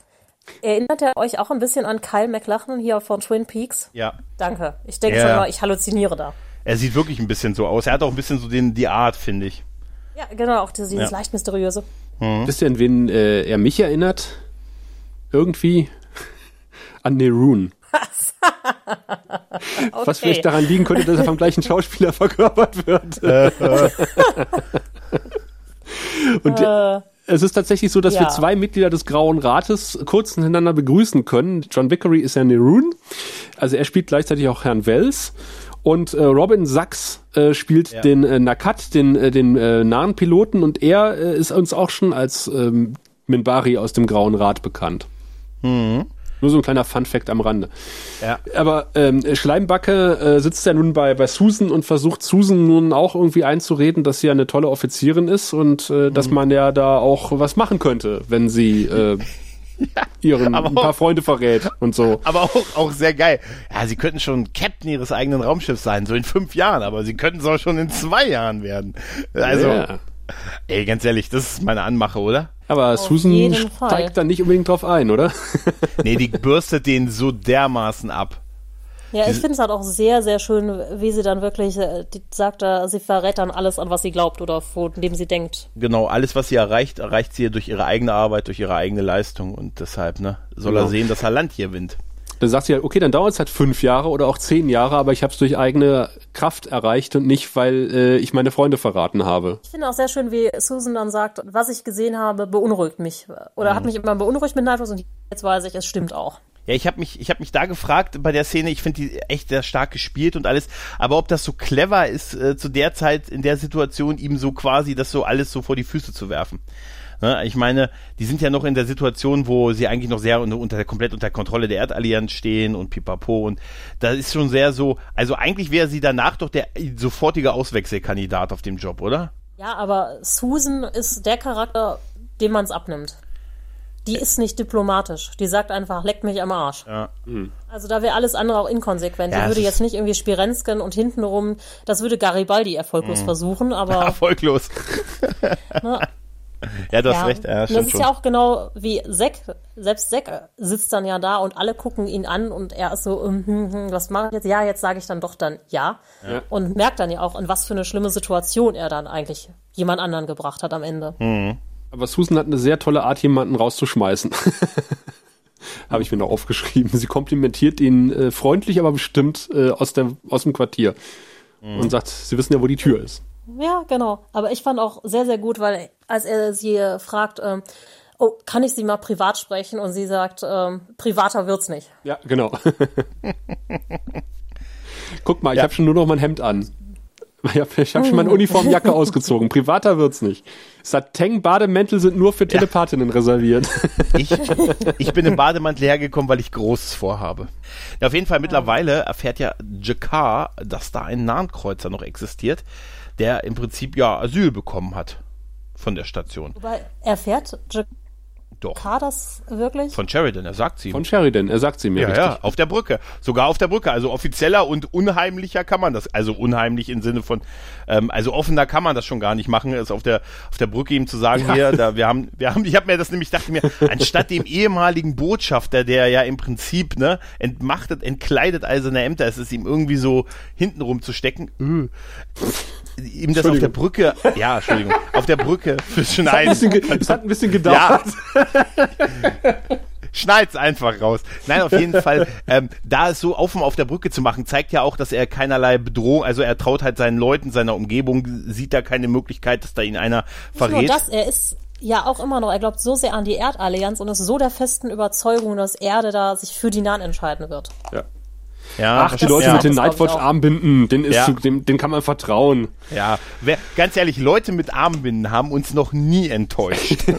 Erinnert er euch auch ein bisschen an Kyle McLachlan hier von Twin Peaks? Ja. Danke. Ich denke Ja. schon mal, ich halluziniere da. Er sieht wirklich ein bisschen so aus. Er hat auch ein bisschen so den, die Art, finde ich. Ja, genau, auch dieses Ja. leicht mysteriöse. Wisst ihr, an wen äh, er mich erinnert? Irgendwie <laughs> an Nerun. Was <laughs> vielleicht daran liegen könnte, dass er vom gleichen Schauspieler <laughs> verkörpert wird. Und der, es ist tatsächlich so, dass wir ja. zwei Mitglieder des Grauen Rates kurz hintereinander begrüßen können. John Vickery ist ja Nerun, also er spielt gleichzeitig auch Herrn Wells. Und äh, Robin Sachs äh, spielt den äh, Nakat, den, äh, den äh, nahen Piloten, und er äh, ist uns auch schon als ähm, Minbari aus dem Grauen Rat bekannt. Nur so ein kleiner Fun-Fact am Rande. Ja. Aber ähm, Schleimbacke äh, sitzt ja nun bei, bei Susan und versucht Susan nun auch irgendwie einzureden, dass sie ja eine tolle Offizierin ist und äh, dass Mhm. man ja da auch was machen könnte, wenn sie äh, <laughs> ihren aber ein paar auch- Freunde verrät und so. Aber auch, auch sehr geil. Ja, sie könnten schon Captain ihres eigenen Raumschiffs sein, so in fünf Jahren, aber sie könnten es auch schon in zwei Jahren werden. Also, Ja. ey, ganz ehrlich, das ist meine Anmache, oder? Aber Susan jeden Fall. steigt da nicht unbedingt drauf ein, oder? Nee, die <laughs> bürstet den so dermaßen ab. Ja, ich finde es halt auch sehr, sehr schön, wie sie dann wirklich, äh, die sagt sie verrät dann alles, an was sie glaubt oder von dem sie denkt. Genau, alles, was sie erreicht, erreicht sie durch ihre eigene Arbeit, durch ihre eigene Leistung und deshalb, ne, soll er Genau. sehen, dass er Land hier winnt. Dann sagt sie halt, okay, dann dauert es halt fünf Jahre oder auch zehn Jahre, aber ich habe es durch eigene Kraft erreicht und nicht, weil äh, ich meine Freunde verraten habe. Ich finde auch sehr schön, wie Susan dann sagt, was ich gesehen habe, beunruhigt mich. Oder Mhm. hat mich immer beunruhigt mit Nitrous und jetzt weiß ich, es stimmt auch. Ja, ich habe mich, ich habe mich da gefragt bei der Szene. Ich finde die echt sehr stark gespielt und alles. Aber ob das so clever ist, äh, zu der Zeit in der Situation ihm so quasi das so alles so vor die Füße zu werfen. Ne? Ich meine, die sind ja noch in der Situation, wo sie eigentlich noch sehr unter, komplett unter Kontrolle der Erdallianz stehen und Pipapo und da ist schon sehr so. Also eigentlich wäre sie danach doch der sofortige Auswechselkandidat auf dem Job, oder? Ja, aber Susan ist der Charakter, dem man es abnimmt. Die ist nicht diplomatisch. Die sagt einfach, leckt mich am Arsch. Ja. Also da wäre alles andere auch inkonsequent. Ja, die würde ist- jetzt nicht irgendwie Spirensken und hintenrum, das würde Garibaldi erfolglos Mhm. versuchen, <laughs> aber Erfolglos. <laughs> ne, Ja, du hast ja. recht. Ja, das ist schon. ja auch genau wie Zack. Selbst Zack sitzt dann ja da und alle gucken ihn an und er ist so, ähm, hm, hm, was mache ich jetzt? Ja, jetzt sage ich dann doch dann ja. Und merkt dann ja auch, in was für eine schlimme Situation er dann eigentlich jemand anderen gebracht hat am Ende. Hm. Aber Susan hat eine sehr tolle Art, jemanden rauszuschmeißen. <laughs> Habe ich mir noch aufgeschrieben. Sie komplimentiert ihn äh, freundlich, aber bestimmt äh, aus, der, aus dem Quartier. Und sagt, sie wissen ja, wo die Tür ist. Ja, genau. Aber ich fand auch sehr, sehr gut, weil als er sie fragt, ähm, oh, kann ich sie mal privat sprechen? Und sie sagt, ähm, privater wird's nicht. Ja, genau. <laughs> Guck mal, ich Ja. habe schon nur noch mein Hemd an. Ich habe ich hab schon meine Uniformjacke ausgezogen. Privater wird's nicht. Sateng-Bademäntel sind nur für Telepathinnen reserviert. <laughs> Ich, ich bin im Bademantel hergekommen, weil ich Großes vorhabe. Ja, auf jeden Fall mittlerweile erfährt ja Jakar, dass da ein Nahenkreuzer noch existiert, der im Prinzip ja Asyl bekommen hat von der Station. Wobei, erfährt Doch. Jakar das wirklich? Von Sheridan, er sagt sie. Von Sheridan, er sagt sie mir ja, richtig. ja, auf der Brücke. Sogar auf der Brücke. Also offizieller und unheimlicher kann man das. Also unheimlich im Sinne von, ähm, also offener kann man das schon gar nicht machen, ist auf der auf der Brücke ihm zu sagen, hier, da wir haben, wir haben, ich habe mir das nämlich dachte mir, anstatt dem ehemaligen Botschafter, der ja im Prinzip ne entmachtet, entkleidet eiserne Ämter, ist es ihm irgendwie so hintenrum zu stecken. Öh. Ihm das auf der Brücke, ja, Entschuldigung, auf der Brücke für Es hat, ein bisschen, ge- es hat ein bisschen gedauert. <laughs> Schneid's einfach raus. Nein, auf jeden Fall, ähm, da es so offen auf der Brücke zu machen, zeigt ja auch, dass er keinerlei Bedrohung, also er traut halt seinen Leuten, seiner Umgebung, sieht da keine Möglichkeit, dass da ihn einer Nicht nur verrät. das, er ist ja auch immer noch, er glaubt so sehr an die Erdallianz und ist so der festen Überzeugung, dass Erde da sich für die Nahen entscheiden wird. Ja. Ja, Ach, die Leute ja, mit den. Nightwatch-Armbinden, den, ist Ja. dem, den kann man vertrauen. Ja, wer, ganz ehrlich, Leute mit Armbinden haben uns noch nie enttäuscht. <laughs>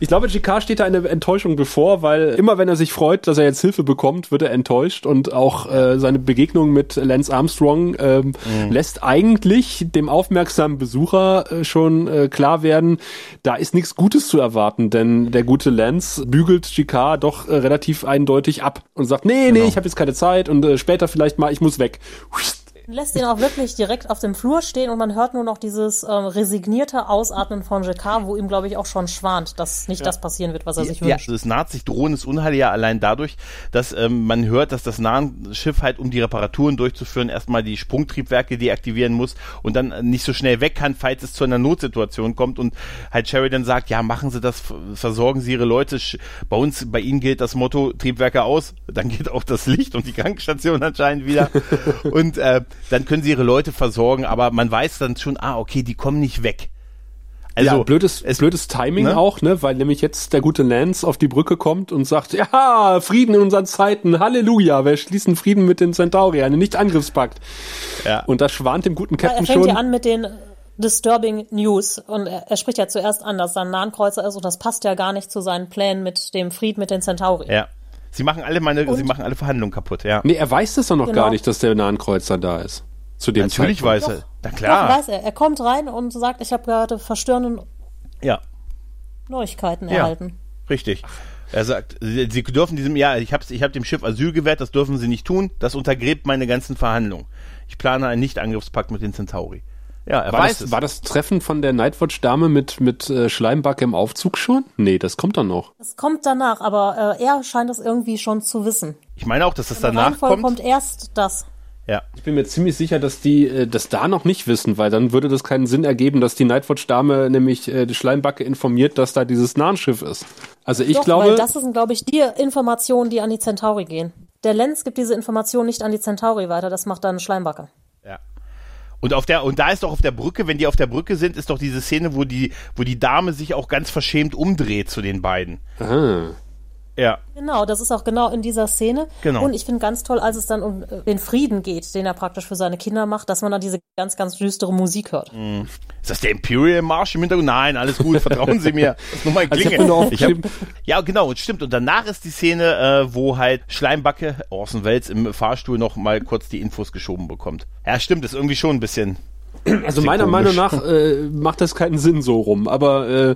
Ich glaube, GK steht da eine Enttäuschung bevor, weil immer wenn er sich freut, dass er jetzt Hilfe bekommt, wird er enttäuscht und auch äh, seine Begegnung mit Lance Armstrong ähm, lässt eigentlich dem aufmerksamen Besucher äh, schon äh, klar werden, da ist nichts Gutes zu erwarten, denn der gute Lance bügelt GK doch äh, relativ eindeutig ab und sagt, nee, nee, ich habe jetzt keine Zeit und äh, später vielleicht mal, ich muss weg. Lässt ihn auch wirklich direkt auf dem Flur stehen und man hört nur noch dieses ähm, resignierte Ausatmen von Jakar, wo ihm, glaube ich, auch schon schwant, dass nicht das passieren wird, was er sich Ja, wünscht. also es naht sich drohendes Unheil ja allein dadurch, dass ähm, man hört, dass das Nahenschiff halt, um die Reparaturen durchzuführen, erstmal die Sprungtriebwerke deaktivieren muss und dann nicht so schnell weg kann, falls es zu einer Notsituation kommt und halt Sheridan sagt, ja, machen Sie das, versorgen Sie Ihre Leute. Bei uns, bei Ihnen gilt das Motto, Triebwerke aus, dann geht auch das Licht und die Krankenstation anscheinend wieder <laughs> und äh, dann können Sie Ihre Leute versorgen, aber man weiß dann schon, ah, okay, die kommen nicht weg. Also, ja, blödes, es- blödes Timing ne? auch, ne? Weil nämlich jetzt der gute Lance auf die Brücke kommt und sagt, ja, Frieden in unseren Zeiten, Halleluja, wir schließen Frieden mit den Centauriern, nicht Angriffspakt. Ja. Und das schwant dem guten Ja, Captain er fängt schon. ja an mit den disturbing News und er, er spricht ja zuerst an, dass da ein Nahenkreuzer ist und das passt ja gar nicht zu seinen Plänen mit dem Fried mit den Centauriern. Ja. Sie machen alle meine, Und- sie machen alle Verhandlungen kaputt, ja. Nee, er weiß das doch noch Genau. gar nicht, dass der Nahenkreuzer da ist. Zu dem Natürlich Zeitpunkt. weiß er. Na Doch, klar. weiß er. Er kommt rein und sagt, ich habe gerade verstörende Ja, Neuigkeiten Ja. erhalten. richtig. Er sagt, sie, sie dürfen diesem, ja, ich habe ich hab dem Schiff Asyl gewährt, das dürfen sie nicht tun. Das untergräbt meine ganzen Verhandlungen. Ich plane einen Nicht-Angriffspakt mit den Centauri. Ja, er War weiß das, es. war das Treffen von der Nightwatch-Dame mit, mit äh, Schleimbacke im Aufzug schon? Nee, das kommt dann noch. Es kommt danach, aber äh, er scheint es irgendwie schon zu wissen. ich meine auch, dass das In der danach Reihenfolge kommt. kommt erst das. Ja. Ich bin mir ziemlich sicher, dass die äh, das da noch nicht wissen, weil dann würde das keinen Sinn ergeben, dass die Nightwatch-Dame nämlich äh, die Schleimbacke informiert, dass da dieses Nahenschiff ist. Also ich Doch, glaube, weil das sind, glaube ich, die Informationen, die an die Centauri gehen. Der Lenz gibt diese Informationen nicht an die Centauri weiter, das macht dann Schleimbacke. Ja. Und auf der und da ist doch auf der Brücke, wenn die auf der Brücke sind, ist doch diese Szene, wo die wo die Dame sich auch ganz verschämt umdreht zu den beiden. ah, Ja. Genau, das ist auch genau in dieser Szene. Genau. Und ich finde ganz toll, als es dann um äh, den Frieden geht, den er praktisch für seine Kinder macht, dass man dann diese ganz, ganz düstere Musik hört. Ist das der Imperial Marsch im Hintergrund? Nein, alles gut, vertrauen Sie mir. Das <laughs> ist nur mein Also Klinge. nur Ich hab- ja, genau, und stimmt. Und danach ist die Szene, äh, wo halt Schleimbacke, Orson Welles, im Fahrstuhl noch mal kurz die Infos geschoben bekommt. Ja, stimmt, ist irgendwie schon ein bisschen. Also meiner komisch. Meinung nach äh, macht das keinen Sinn so rum, aber äh,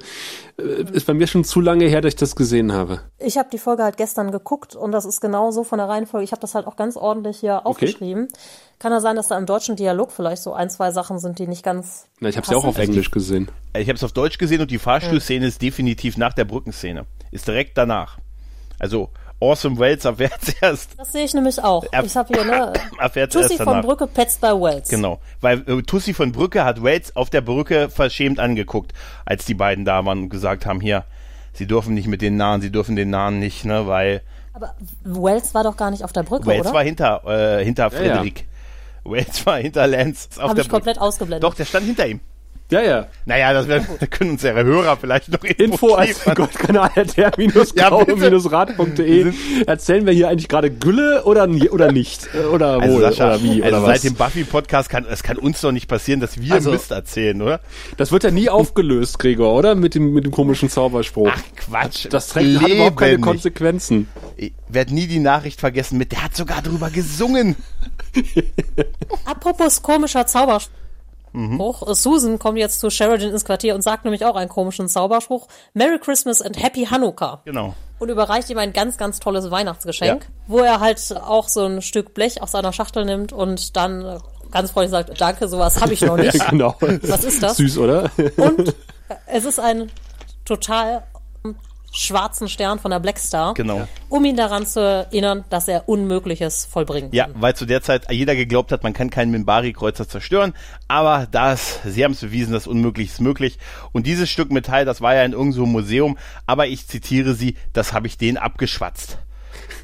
ist bei mir schon zu lange her, dass ich das gesehen habe. Ich habe die Folge halt gestern geguckt und das ist genau so von der Reihenfolge. Ich habe das halt auch ganz ordentlich hier aufgeschrieben. Kann ja sein, dass da im deutschen Dialog vielleicht so ein, zwei Sachen sind, die nicht ganz. Na, ich habe es ja auch auf. Englisch gesehen. Äh, Ich habe es auf Deutsch gesehen und die Fahrstuhlszene ist definitiv nach der Brückenszene. Ist direkt danach. Also, Orson Welles erfährt <laughs> erst. Das sehe ich nämlich auch. Er- Ich habe hier, ne? <laughs> Erfährt Tussi erst von danach. Brücke petzt bei Wells. Genau, weil äh, Tussi von Brücke hat Wales auf der Brücke verschämt angeguckt, als die beiden da waren und gesagt haben, hier, sie dürfen nicht mit den Nahen, sie dürfen den Nahen nicht, ne, weil Aber Wells war doch gar nicht auf der Brücke, Wales oder? war hinter, äh, hinter ja. Frederik. Wales war hinter Lance auf Habe ich komplett Brücke. ausgeblendet. Doch, der stand hinter ihm. Ja, ja. Naja, das wär, <laughs> da können uns ihre Hörer vielleicht noch Info als liefern. Gottkanal der Ja, bitte. rad.de. Erzählen wir hier eigentlich gerade Gülle oder, oder nicht? Äh, Oder Also wohl? Sascha, oder wie? also oder seit was? dem Buffy-Podcast kann, es kann uns doch nicht passieren, dass wir Also- Mist erzählen, oder? Das wird ja nie aufgelöst, Gregor, oder? Mit dem, mit dem komischen Zauberspruch. Ach, Quatsch. das trägt, hat überhaupt keine nicht. Konsequenzen. Ich werde nie die Nachricht vergessen mit, der hat sogar drüber gesungen. <laughs> Apropos komischer Zauberspruch. Mhm. äh, Susan kommt jetzt zu Sheridan ins Quartier und sagt nämlich auch einen komischen Zauberspruch. Merry Christmas and Happy Hanukkah. Genau. Und überreicht ihm ein ganz, ganz tolles Weihnachtsgeschenk, Ja. wo er halt auch so ein Stück Blech aus seiner Schachtel nimmt und dann ganz freundlich sagt, danke, sowas habe ich noch <laughs> nicht. Ja, genau. Was ist das? Süß, oder? Und es ist ein total schwarzen Stern von der Black Star, Genau. um ihn daran zu erinnern, dass er Unmögliches vollbringen Ja, kann. weil zu der Zeit jeder geglaubt hat, man kann keinen Minbari-Kreuzer zerstören, aber das, sie haben es bewiesen, das Unmögliche ist möglich. Und dieses Stück Metall, das war ja in irgendeinem so einem Museum, aber ich zitiere sie, das habe ich denen abgeschwatzt.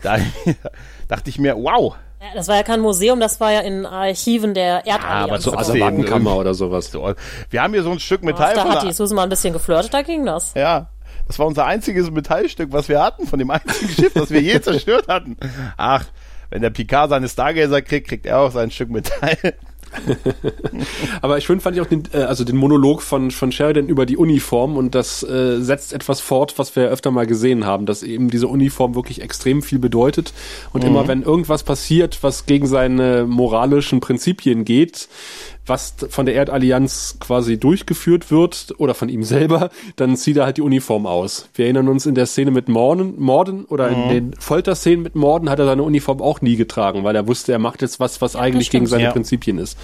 Da <laughs> dachte ich mir, wow. Ja, das war ja kein Museum, das war ja in Archiven der Erdallianz. aber so Also Trotzdem, Wagenkammer oder sowas. So, wir haben hier so ein Stück Metall. da von hat die Susan mal ein bisschen geflirtet, da ging das. ja, das war unser einziges Metallstück, was wir hatten, von dem einzigen Schiff, das wir je <laughs> zerstört hatten. Ach, wenn der Picard seine Stargazer kriegt, kriegt er auch sein Stück Metall. <laughs> Aber schön fand ich auch den, äh, also den Monolog von, von Sheridan über die Uniform und das äh, setzt etwas fort, was wir öfter mal gesehen haben, dass eben diese Uniform wirklich extrem viel bedeutet und immer wenn irgendwas passiert, was gegen seine moralischen Prinzipien geht, was von der Erdallianz quasi durchgeführt wird oder von ihm selber, dann zieht er halt die Uniform aus. Wir erinnern uns in der Szene mit Morden, Morden oder in den Folterszenen mit Morden hat er seine Uniform auch nie getragen, weil er wusste, er macht jetzt was, was eigentlich gegen seine Ja. Prinzipien ist.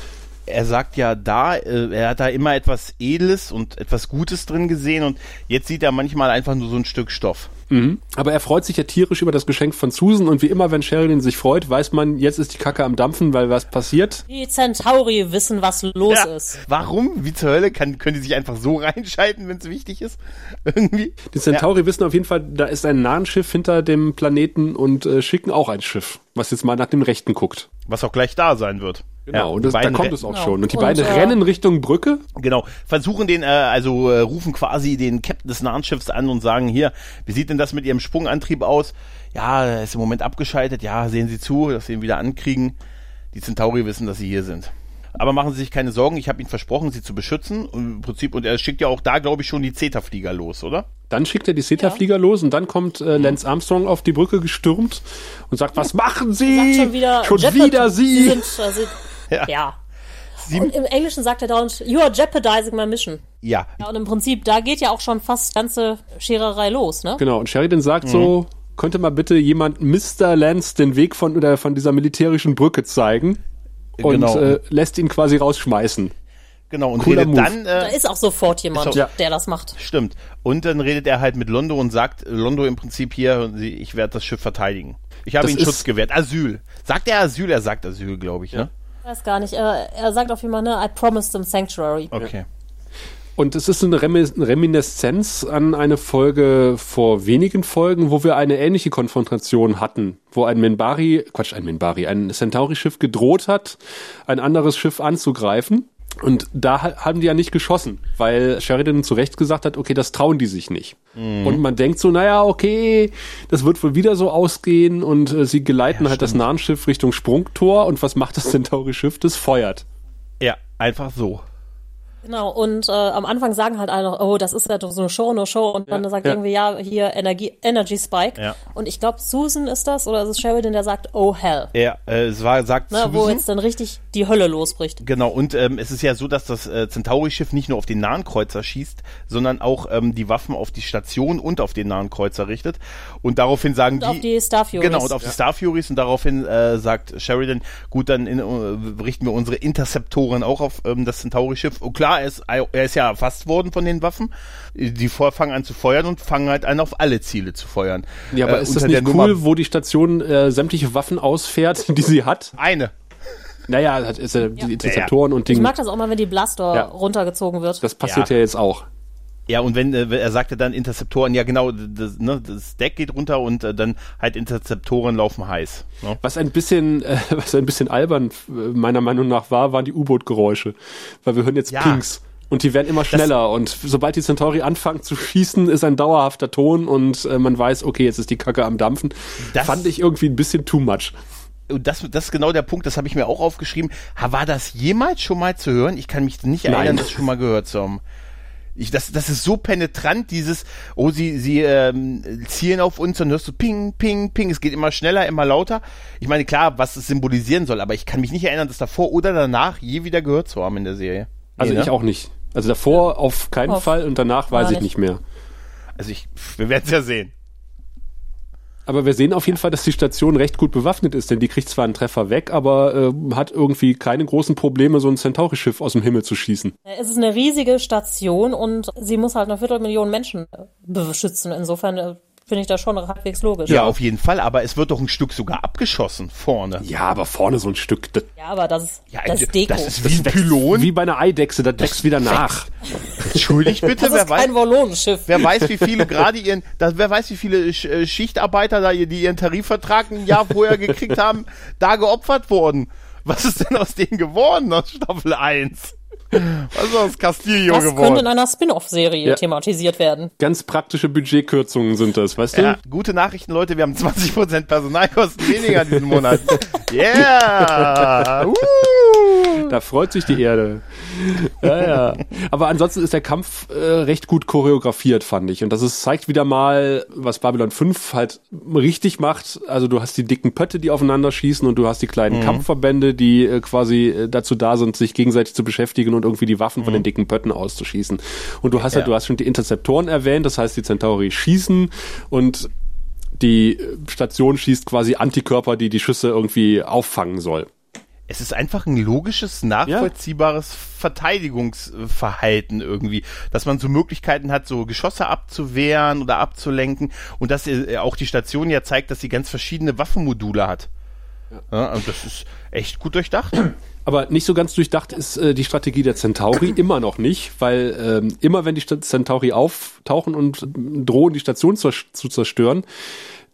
er sagt ja da, äh, er hat da immer etwas Edles und etwas Gutes drin gesehen und jetzt sieht er manchmal einfach nur so ein Stück Stoff. Aber er freut sich ja tierisch über das Geschenk von Susan und wie immer, wenn Sheridan sich freut, weiß man, jetzt ist die Kacke am Dampfen, weil was passiert. Die Centauri wissen, was los Ja, ist. Warum? Wie zur Hölle? Kann, können die sich einfach so <laughs> reinschalten, wenn es wichtig ist? Irgendwie? Die Centauri wissen auf jeden Fall, da ist ein Nahenschiff hinter dem Planeten und äh, schicken auch ein Schiff, was jetzt mal nach dem Rechten guckt. Was auch gleich da sein wird. Genau, Ja, und die das, da beiden kommt es auch Genau. schon. Und die Und, beiden äh, rennen Richtung Brücke. Genau, versuchen den, äh, also äh, rufen quasi den Captain des Nahenschiffs an und sagen, hier, wie sieht denn das mit Ihrem Sprungantrieb aus? Ja, er ist im Moment abgeschaltet, ja, sehen Sie zu, dass Sie ihn wieder ankriegen. Die Centauri wissen, dass Sie hier sind. Aber machen Sie sich keine Sorgen, ich habe Ihnen versprochen, Sie zu beschützen. Und Im Prinzip, und er schickt ja auch da, glaube ich, schon die Zeta-Flieger los, oder? Dann schickt er die Ceta-Flieger los und dann kommt äh, Lance Armstrong auf die Brücke gestürmt und sagt, was machen Sie? Sagt schon wieder, Schon wieder Sie! sind, äh, <laughs> Ja. ja. Und im Englischen sagt er dauernd, you are jeopardizing my mission. Ja, Ja, und im Prinzip, da geht ja auch schon fast ganze Schererei los, ne? Genau, und Sheridan sagt so, könnte mal bitte jemand Mr. Lance den Weg von, oder von dieser militärischen Brücke zeigen? Und Genau. äh, lässt ihn quasi rausschmeißen. genau. Und Cooler redet Move. dann, Da äh, ist auch sofort jemand, so. Ja. der das macht. stimmt. Und dann redet er halt mit Londo und sagt, äh, Londo im Prinzip hier, Sie, ich werde das Schiff verteidigen. Ich habe ist- Schutz gewährt. Asyl. Sagt er Asyl? Er sagt Asyl, glaube ich, ne? Ich weiß gar nicht. Er, er sagt auf jeden Fall, ne, I promised them sanctuary. Okay. Und es ist eine Remi- Reminiszenz an eine Folge vor wenigen Folgen, wo wir eine ähnliche Konfrontation hatten, wo ein Minbari, Quatsch, ein Minbari, ein Centauri-Schiff gedroht hat, ein anderes Schiff anzugreifen. Und da ha- haben die ja nicht geschossen, weil Sheridan zu Recht gesagt hat, okay, das trauen die sich nicht. Und man denkt so, naja, okay, das wird wohl wieder so ausgehen und äh, sie geleiten halt das Nahenschiff Richtung Sprungtor und was macht das Centauri-Schiff? Das feuert. Ja, einfach so. Genau, und äh, am Anfang sagen halt alle noch, oh, das ist ja doch so eine Show, no Show. Und dann sagt ja. irgendwie, ja, hier Energie, Energy Spike. Ja. Und ich glaube, Susan ist das, oder ist es Sheridan, der sagt, oh hell. Er, äh, es war, sagt Ne, wo Susan. jetzt dann richtig die Hölle losbricht. Genau, und ähm, es ist ja so, dass das äh, Centauri-Schiff nicht nur auf den nahen Kreuzer schießt, sondern auch ähm, die Waffen auf die Station und auf den nahen Kreuzer richtet. Und daraufhin sagen Und die. auf die Star Furies. Genau, und auf die Star Furies und daraufhin äh, sagt Sheridan, gut, dann in, äh, richten wir unsere Interceptoren auch auf ähm, das Centauri-Schiff. Und klar, er ist, er ist ja erfasst worden von den Waffen. Die vor- fangen an zu feuern und fangen halt an, auf alle Ziele zu feuern. Ja, aber Äh, ist das nicht cool, Nummer wo die Station äh, sämtliche Waffen ausfährt, <laughs> die sie hat? Eine. Naja, hat ist ja die Interceptoren und Ich Ding. mag das auch mal, wenn die Blaster Ja. runtergezogen wird. Das passiert ja. Ja. jetzt auch. Ja, und wenn, äh, er sagte dann Interceptoren, ja genau, das, ne, das Deck geht runter und äh, dann halt Interceptoren laufen heiß. Ne? Was ein bisschen, äh, <laughs> was ein bisschen albern äh, meiner Meinung nach war, waren die U-Boot-Geräusche, weil wir hören jetzt Ja. Pings und die werden immer schneller und sobald die Centauri anfangen zu schießen, ist ein dauerhafter Ton und äh, man weiß, okay, jetzt ist die Kacke am dampfen. Das- Fand ich irgendwie ein bisschen too much. Und das, das ist genau der Punkt, das habe ich mir auch aufgeschrieben. War das jemals schon mal zu hören? Ich kann mich nicht erinnern, Nein. das schon mal gehört zu haben. Ich, das, das ist so penetrant, dieses, oh, sie, sie ähm, zielen auf uns und hörst du ping, ping, ping. Es geht immer schneller, immer lauter. Ich meine, klar, was es symbolisieren soll, aber ich kann mich nicht erinnern, das davor oder danach je wieder gehört zu haben in der Serie. Also Nee, ich ne? auch nicht. Also davor auf keinen Auf Fall und danach weiß ich nicht. nicht mehr. Also ich, wir werden es ja sehen. Aber wir sehen auf jeden Fall, dass die Station recht gut bewaffnet ist, denn die kriegt zwar einen Treffer weg, aber äh, hat irgendwie keine großen Probleme, so ein Centauri-Schiff aus dem Himmel zu schießen. Es ist eine riesige Station und sie muss halt eine Viertelmillion Menschen äh, beschützen. Insofern äh, finde ich das schon halbwegs logisch. Ja, auf jeden Fall, aber es wird doch ein Stück sogar abgeschossen vorne. Ja, aber vorne so ein Stück, das, Ja, aber das ist, Ja, das ist Deko. das ist wie ein Pylon. wie bei einer Eidechse, das wächst wieder nach. Entschuldigt bitte, das wer ist weiß, kein Wallonenschiff. Wer weiß, wie viele gerade ihren, da, wer weiß, wie viele Sch- äh, Schichtarbeiter da, die ihren Tarifvertrag ein Jahr vorher gekriegt haben, da geopfert wurden. Was ist denn aus denen geworden aus Staffel 1? Was ist aus Castillo Das könnte geworden? in einer Spin-off-Serie Ja. thematisiert werden. Ganz praktische Budgetkürzungen sind das, weißt du? Ja, gute Nachrichten, Leute. Wir haben 20% Personalkosten weniger diesen Monat. <laughs> Yeah! <laughs> Uh. Da freut sich die Erde. Ja, ja. Aber ansonsten ist der Kampf äh, recht gut choreografiert, fand ich. Und das ist, zeigt wieder mal, was Babylon 5 halt richtig macht. Also du hast die dicken Pötte, die aufeinander schießen und du hast die kleinen Kampfverbände, die äh, quasi äh, dazu da sind, sich gegenseitig zu beschäftigen und irgendwie die Waffen von den dicken Pötten auszuschießen. Und du hast halt, Ja. du hast schon die Interceptoren erwähnt, das heißt, die Centauri schießen und die Station schießt quasi Antikörper, die die Schüsse irgendwie auffangen soll. Es ist einfach ein logisches, nachvollziehbares Verteidigungsverhalten irgendwie, dass man so Möglichkeiten hat, so Geschosse abzuwehren oder abzulenken und dass äh, auch die Station ja zeigt, dass sie ganz verschiedene Waffenmodule hat. Ja, und das ist echt gut durchdacht. Aber nicht so ganz durchdacht ist äh, die Strategie der Centauri <clears throat> immer noch nicht, weil ähm, immer wenn die Centauri auftauchen und äh, drohen, die Station zu, zu zerstören,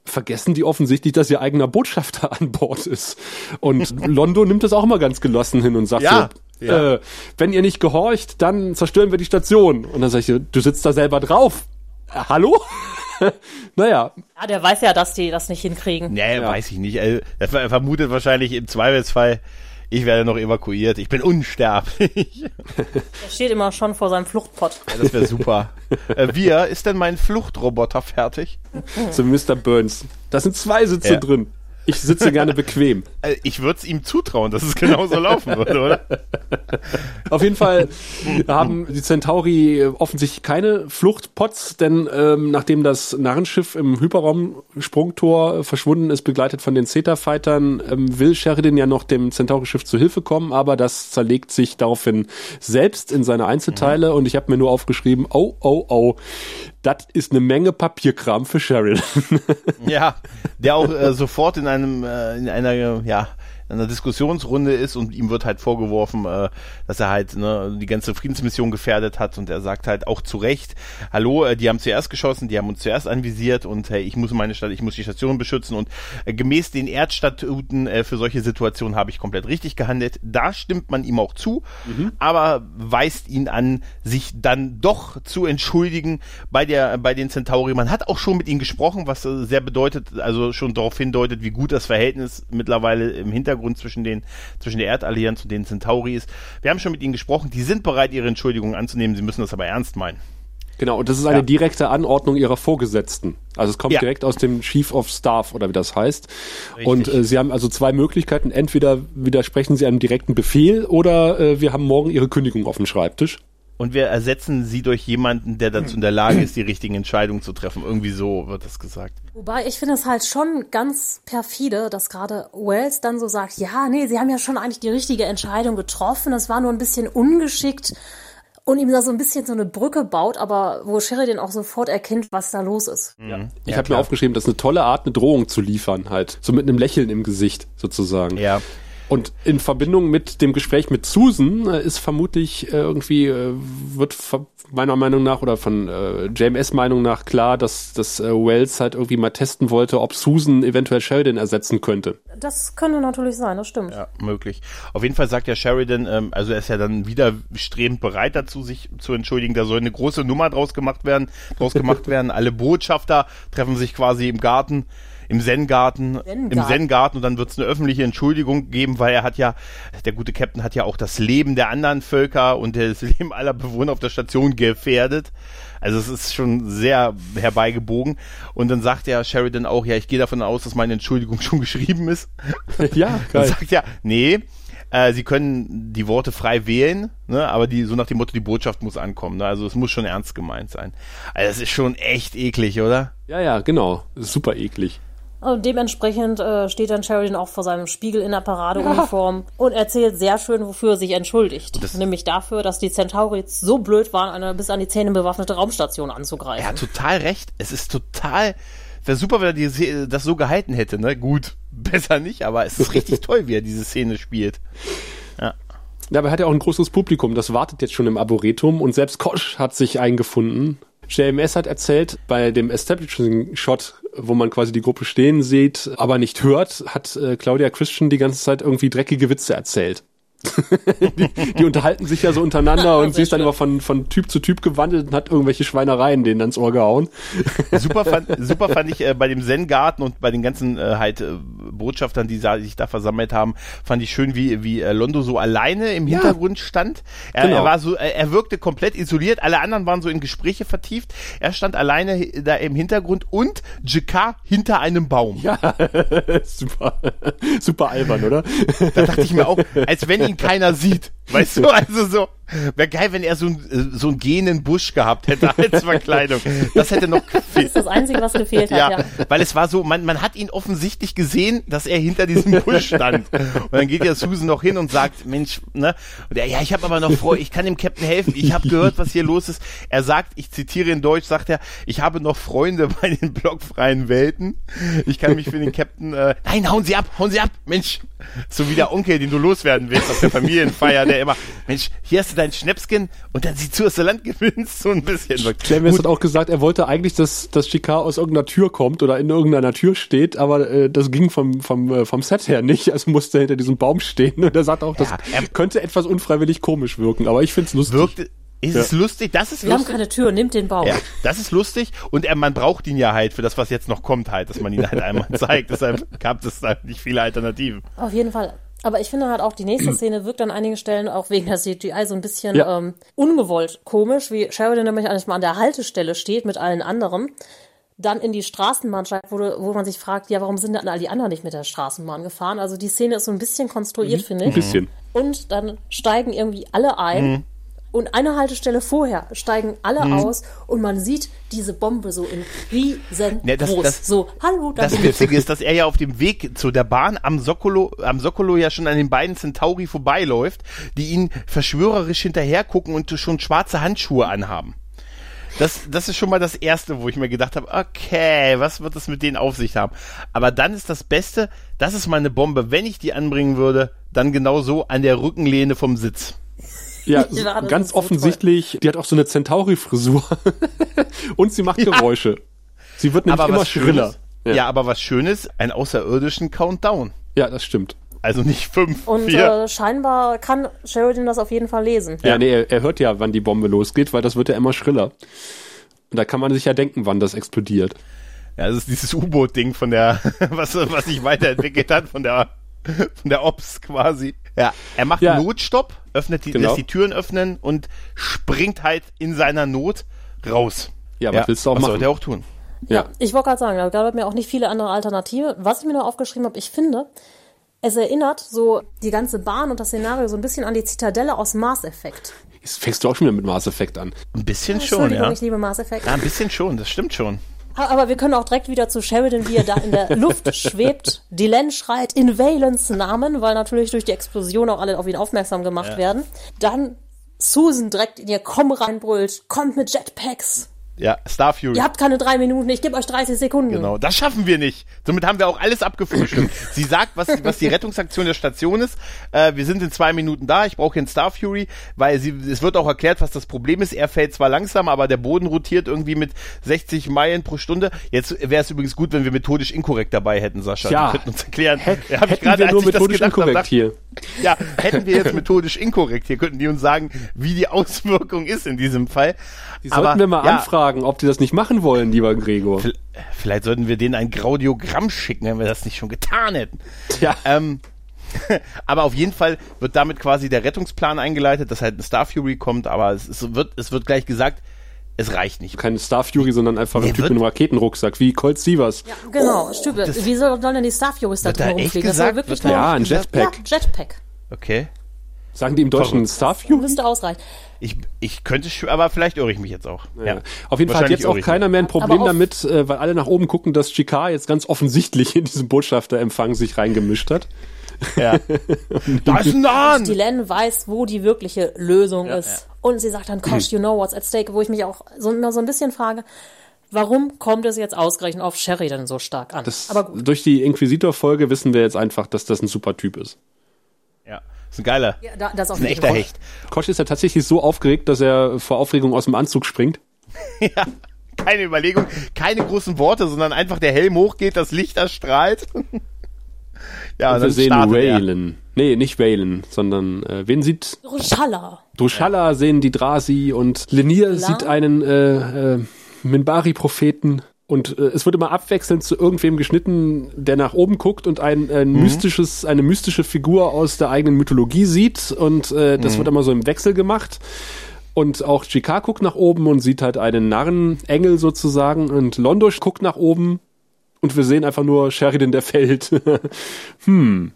vergessen die offensichtlich, dass ihr eigener Botschafter <laughs> an Bord ist. Und <laughs> Londo nimmt das auch immer ganz gelassen hin und sagt Ja, so, ja. Äh, wenn ihr nicht gehorcht, dann zerstören wir die Station. Und dann sag ich, du sitzt da selber drauf. Äh, hallo? <laughs> naja, Ja, der weiß ja, dass die das nicht hinkriegen. Nee, weiß ich nicht. Also, er vermutet wahrscheinlich im Zweifelsfall, ich werde noch evakuiert. Ich bin unsterblich. <laughs> Er steht immer schon vor seinem Fluchtpott. Ja, das wäre super. äh, wir, ist denn mein Fluchtroboter fertig? so Mr. Burns. Da sind zwei Sitze Ja. drin. Ich sitze gerne bequem. <laughs> Äh, ich würde es ihm zutrauen, dass es genauso laufen würde, oder? <laughs> Auf jeden Fall haben die Centauri offensichtlich keine Fluchtpots, denn ähm, nachdem das Narrenschiff im Hyperraumsprungtor verschwunden ist, begleitet von den Zeta-Fightern, ähm, will Sheridan ja noch dem Centauri-Schiff zu Hilfe kommen, aber das zerlegt sich daraufhin selbst in seine Einzelteile und ich habe mir nur aufgeschrieben, oh, oh, oh, das ist eine Menge Papierkram für Sheridan. Ja, der auch äh, sofort in einem, äh, in einer, ja, in einer Diskussionsrunde ist und ihm wird halt vorgeworfen, äh, dass er halt ne, die ganze Friedensmission gefährdet hat und er sagt halt auch zu Recht, hallo, äh, die haben zuerst geschossen, die haben uns zuerst anvisiert und hey, ich muss meine Stadt, ich muss die Station beschützen und äh, gemäß den Erdstatuten äh, für solche Situationen habe ich komplett richtig gehandelt. Da stimmt man ihm auch zu, aber weist ihn an, sich dann doch zu entschuldigen bei der, bei den Centauri. Man hat auch schon mit ihnen gesprochen, was äh, sehr bedeutet, also schon darauf hindeutet, wie gut das Verhältnis mittlerweile im Hintergrund zwischen den, zwischen der Erdallianz und den Centauri ist. Wir haben schon mit ihnen gesprochen, die sind bereit, ihre Entschuldigungen anzunehmen, sie müssen das aber ernst meinen. Genau, und das ist eine Ja. direkte Anordnung ihrer Vorgesetzten. Also es kommt Ja. direkt aus dem Chief of Staff oder wie das heißt. Richtig. Und äh, sie haben also zwei Möglichkeiten. Entweder widersprechen sie einem direkten Befehl oder äh, wir haben morgen ihre Kündigung auf dem Schreibtisch. Und wir ersetzen sie durch jemanden, der dazu in der Lage ist, die <clears throat> richtigen Entscheidungen zu treffen. Irgendwie so wird das gesagt. Wobei ich finde es halt schon ganz perfide, dass gerade Wells dann so sagt, ja, nee, sie haben ja schon eigentlich die richtige Entscheidung getroffen, es war nur ein bisschen ungeschickt und ihm da so ein bisschen so eine Brücke baut, aber wo Sheridan auch sofort erkennt, was da los ist. Ich Ja, habe mir aufgeschrieben, das ist eine tolle Art, eine Drohung zu liefern, halt. So mit einem Lächeln im Gesicht sozusagen. Ja. Und in Verbindung mit dem Gespräch mit Susan äh, ist vermutlich äh, irgendwie, äh, wird meiner Meinung nach oder von äh, JMS Meinung nach klar, dass, dass äh, Wells halt irgendwie mal testen wollte, ob Susan eventuell Sheridan ersetzen könnte. Das könnte natürlich sein, das stimmt. Ja, möglich. Auf jeden Fall sagt ja Sheridan, ähm, also er ist ja dann widerstrebend bereit dazu, sich zu entschuldigen. Da soll eine große Nummer draus gemacht werden, draus gemacht <laughs> werden. Alle Botschafter treffen sich quasi im Garten, im Zen-Garten, im Zen-Garten. Und dann wird es eine öffentliche Entschuldigung geben, weil er hat ja, der gute Captain hat ja auch das Leben der anderen Völker und das <laughs> Leben aller Bewohner auf der Station gefährdet. Also es ist schon sehr herbeigebogen. Und dann sagt ja Sheridan auch, ja, ich gehe davon aus, dass meine Entschuldigung <laughs> schon geschrieben ist. <laughs> ja, Dann sagt ja, nee, äh, sie können die Worte frei wählen, ne, aber die, so nach dem Motto, die Botschaft muss ankommen. Ne, also es muss schon ernst gemeint sein. Also das ist schon echt eklig, oder? Ja, ja, genau. Super eklig. Und dementsprechend äh, steht dann Sheridan auch vor seinem Spiegel in der Paradeuniform <laughs> und erzählt sehr schön, wofür er sich entschuldigt. Nämlich dafür, dass die Centauri so blöd waren, eine bis an die Zähne bewaffnete Raumstation anzugreifen. Er hat total recht. Es ist total, wäre super, wenn er die, das so gehalten hätte, ne? Gut, <laughs> besser nicht, aber es ist richtig toll, wie er diese Szene spielt. Ja, aber er hat ja auch ein großes Publikum, das wartet jetzt schon im Arboretum und selbst Kosch hat sich eingefunden. JMS hat erzählt, bei dem Establishing Shot, wo man quasi die Gruppe stehen sieht, aber nicht hört, hat äh, Claudia Christian die ganze Zeit irgendwie dreckige Witze erzählt. <laughs> die, die unterhalten sich ja so untereinander und sie ist dann immer von, von Typ zu Typ gewandelt und hat irgendwelche Schweinereien denen ans Ohr gehauen. Super fand, <laughs> super fand ich äh, bei dem Zen-Garten und bei den ganzen äh, halt äh, Botschaftern, die sich da versammelt haben, fand ich schön, wie, wie äh, Londo so alleine im Ja. Hintergrund stand. Er, Genau. er war so, er, wirkte komplett isoliert, alle anderen waren so in Gespräche vertieft. Er stand alleine da im Hintergrund und Jakar hinter einem Baum. Ja, <laughs> super, super albern, oder? Da dachte ich mir auch, als wenn ihn keiner sieht. Weißt du, <laughs> also so, wäre geil, wenn er so, ein, äh, so einen gehenden Busch gehabt hätte als Verkleidung. Das hätte noch Das gefehlt. ist das Einzige, was gefehlt hat, Ja, ja. weil es war so, man, man hat ihn offensichtlich gesehen, dass er hinter diesem Busch stand. Und dann geht ja Susan noch hin und sagt, Mensch, ne? Und er, ja, ich habe aber noch Freude, ich kann dem Captain helfen, ich habe gehört, was hier los ist. Er sagt, ich zitiere in Deutsch, sagt er, ich habe noch Freunde <laughs> bei den blockfreien Welten. Ich kann mich für den Captain, äh, nein, hauen Sie ab, hauen Sie ab, Mensch. So wie der Onkel, den du loswerden willst auf der Familienfeier, der immer, Mensch, hier hast du dein Schnäpschen und dann sieh zu, dass du Land gewinnst, so ein bisschen. Clemens hat auch gesagt, er wollte eigentlich, dass, dass Chicard aus irgendeiner Tür kommt oder in irgendeiner Tür steht, aber äh, das ging vom, vom, äh, vom Set her nicht, also musste er hinter diesem Baum stehen und er sagt auch, das Ja, er- könnte etwas unfreiwillig komisch wirken, aber ich find's lustig. Wirkte, ist es lustig, das ist Wir haben lustig. keine Tür, nimmt den Baum. Ja, das ist lustig und er, man braucht ihn ja halt für das, was jetzt noch kommt, halt, dass man ihn halt einmal <laughs> zeigt. Deshalb gab es da nicht viele Alternativen. Auf jeden Fall. Aber ich finde halt auch, die nächste <clears throat> Szene wirkt an einigen Stellen auch wegen der CGI so ein bisschen Ja. ähm, ungewollt komisch, wie Sheridan nämlich eigentlich mal an der Haltestelle steht mit allen anderen, dann in die Straßenbahn steigt, wo, wo man sich fragt, ja, warum sind denn all die anderen nicht mit der Straßenbahn gefahren? Also die Szene ist so ein bisschen konstruiert, finde Ein ich. bisschen. Und dann steigen irgendwie alle ein. Mhm. Und eine Haltestelle vorher steigen alle aus und man sieht diese Bombe so in riesengroß. Ne, das- das- so, hallo, da Das. Witzige ist, dass er ja auf dem Weg zu der Bahn am Sokolo, am Sokolo ja schon an den beiden Centauri vorbeiläuft, die ihn verschwörerisch hinterher gucken und schon schwarze Handschuhe anhaben. Das, das ist schon mal das Erste, wo ich mir gedacht habe, okay, was wird das mit denen auf sich haben? Aber dann ist das Beste, das ist mal eine Bombe. Wenn ich die anbringen würde, dann genau so an der Rückenlehne vom Sitz. Ja, <laughs> Ja, ganz so offensichtlich, die hat auch so eine Centauri-Frisur <laughs> und sie macht Geräusche. Sie wird nämlich immer was schriller. Schönes, ja. aber was Schönes, einen außerirdischen Countdown. Ja, das stimmt. Also nicht fünf, Und vier. äh, scheinbar kann Sheridan das auf jeden Fall lesen. Ja, nee, er, er hört ja, wann die Bombe losgeht, weil das wird ja immer schriller. Und da kann man sich ja denken, wann das explodiert. Ja, das ist dieses U-Boot-Ding von der, <laughs> was, was sich weiterentwickelt hat, von der, <laughs> von der Ops quasi. Ja, er macht Ja. Notstopp, öffnet die, Genau. lässt die Türen öffnen und springt halt in seiner Not raus. Ja, was willst du auch was machen? sollte er auch tun? Ja. Ich wollte gerade sagen, da gab es mir auch nicht viele andere Alternative. Was ich mir noch aufgeschrieben habe, ich finde, es erinnert so die ganze Bahn und das Szenario so ein bisschen an die Zitadelle aus Mass Effect. Jetzt fängst du auch schon wieder mit Mass Effect an. Ein bisschen schon, ja. ich liebe Mass Effect. Ja, ein bisschen schon, das stimmt schon. Aber wir können auch direkt wieder zu Sheridan, wie er da in der <laughs> Luft schwebt. Dylan schreit in Valens Namen, weil natürlich durch die Explosion auch alle auf ihn aufmerksam gemacht werden. Dann Susan direkt in ihr Komm reinbrüllt, kommt mit Jetpacks. Ja, Star Fury. Ihr habt keine drei Minuten, ich gebe euch 30 Sekunden. Genau, das schaffen wir nicht. Somit haben wir auch alles abgefrühstückt. <laughs> Sie sagt, was, was die Rettungsaktion der Station ist. Äh, wir sind in zwei Minuten da. Ich brauche hier einen Star Fury, weil sie, es wird auch erklärt, was das Problem ist. Er fällt zwar langsam, aber der Boden rotiert irgendwie mit 60 Meilen pro Stunde. Jetzt wäre es übrigens gut, wenn wir methodisch inkorrekt dabei hätten, Sascha. Ja. Die könnten uns erklären. Hä- Ja, hab hätten gerade, wir nur methodisch inkorrekt dachte- hier. Ja, hätten wir jetzt methodisch inkorrekt hier, könnten die uns sagen, wie die Auswirkung ist in diesem Fall. Die sollten wir mal ja, anfragen, ob die das nicht machen wollen, lieber Gregor. Vielleicht sollten wir denen ein Graudiogramm schicken, wenn wir das nicht schon getan hätten. Ja. Ähm, <laughs> aber auf jeden Fall wird damit quasi der Rettungsplan eingeleitet, dass halt ein Star Fury kommt, aber es, es, wird, es wird gleich gesagt, es reicht nicht. Keine Star Fury, sondern einfach ein Nee, Typ mit einem Raketenrucksack, wie Colt Sievers. Genau, stimmt. Wie soll, sollen denn die Star Furies da drin echt rumfliegen? Das soll gesagt? wirklich Wird da nur Ja, ein gesagt? ja, Jetpack. Jetpack. Okay. Sagen die im Deutschen Verrückt. Star Fury? Müsste ausreichen. Ich, ich könnte, aber vielleicht irre ich mich jetzt auch. Ja. Auf jeden Fall hat jetzt auch keiner mehr ein Problem damit, äh, weil alle nach oben gucken, dass Chicard jetzt ganz offensichtlich in diesen Botschafterempfang sich reingemischt hat. Ja. <laughs> da ist ein Nahn! Dylan weiß, wo die wirkliche Lösung ist. Und sie sagt dann, Kosh, you know what's at stake, wo ich mich auch so, immer so ein bisschen frage, warum kommt es jetzt ausgerechnet auf Sheridan so stark an? Das, Aber gut. Durch die Inquisitor-Folge wissen wir jetzt einfach, dass das ein super Typ ist. Ist ein geiler. Ja, da, das auf Ist ein echter Fall. Hecht. Kosch ist ja tatsächlich so aufgeregt, dass er vor Aufregung aus dem Anzug springt. <laughs> Ja. Keine Überlegung, keine großen Worte, sondern einfach der Helm hochgeht, das Licht erstrahlt. <laughs> Ja, Und wir sehen. Waylon. Nee, nicht Waylon, sondern äh, wen sieht Ruschalla. Druschalla sehen die Drasi und Lenier sieht einen äh, äh, Minbari-Propheten und äh, es wird immer abwechselnd zu irgendwem geschnitten, der nach oben guckt und ein, ein mystisches, eine mystische Figur aus der eigenen Mythologie sieht und äh, das wird immer so im Wechsel gemacht. Und auch Chikar guckt nach oben und sieht halt einen Narrenengel sozusagen und Londosch guckt nach oben und wir sehen einfach nur Sheridan, der fällt. <laughs> hm,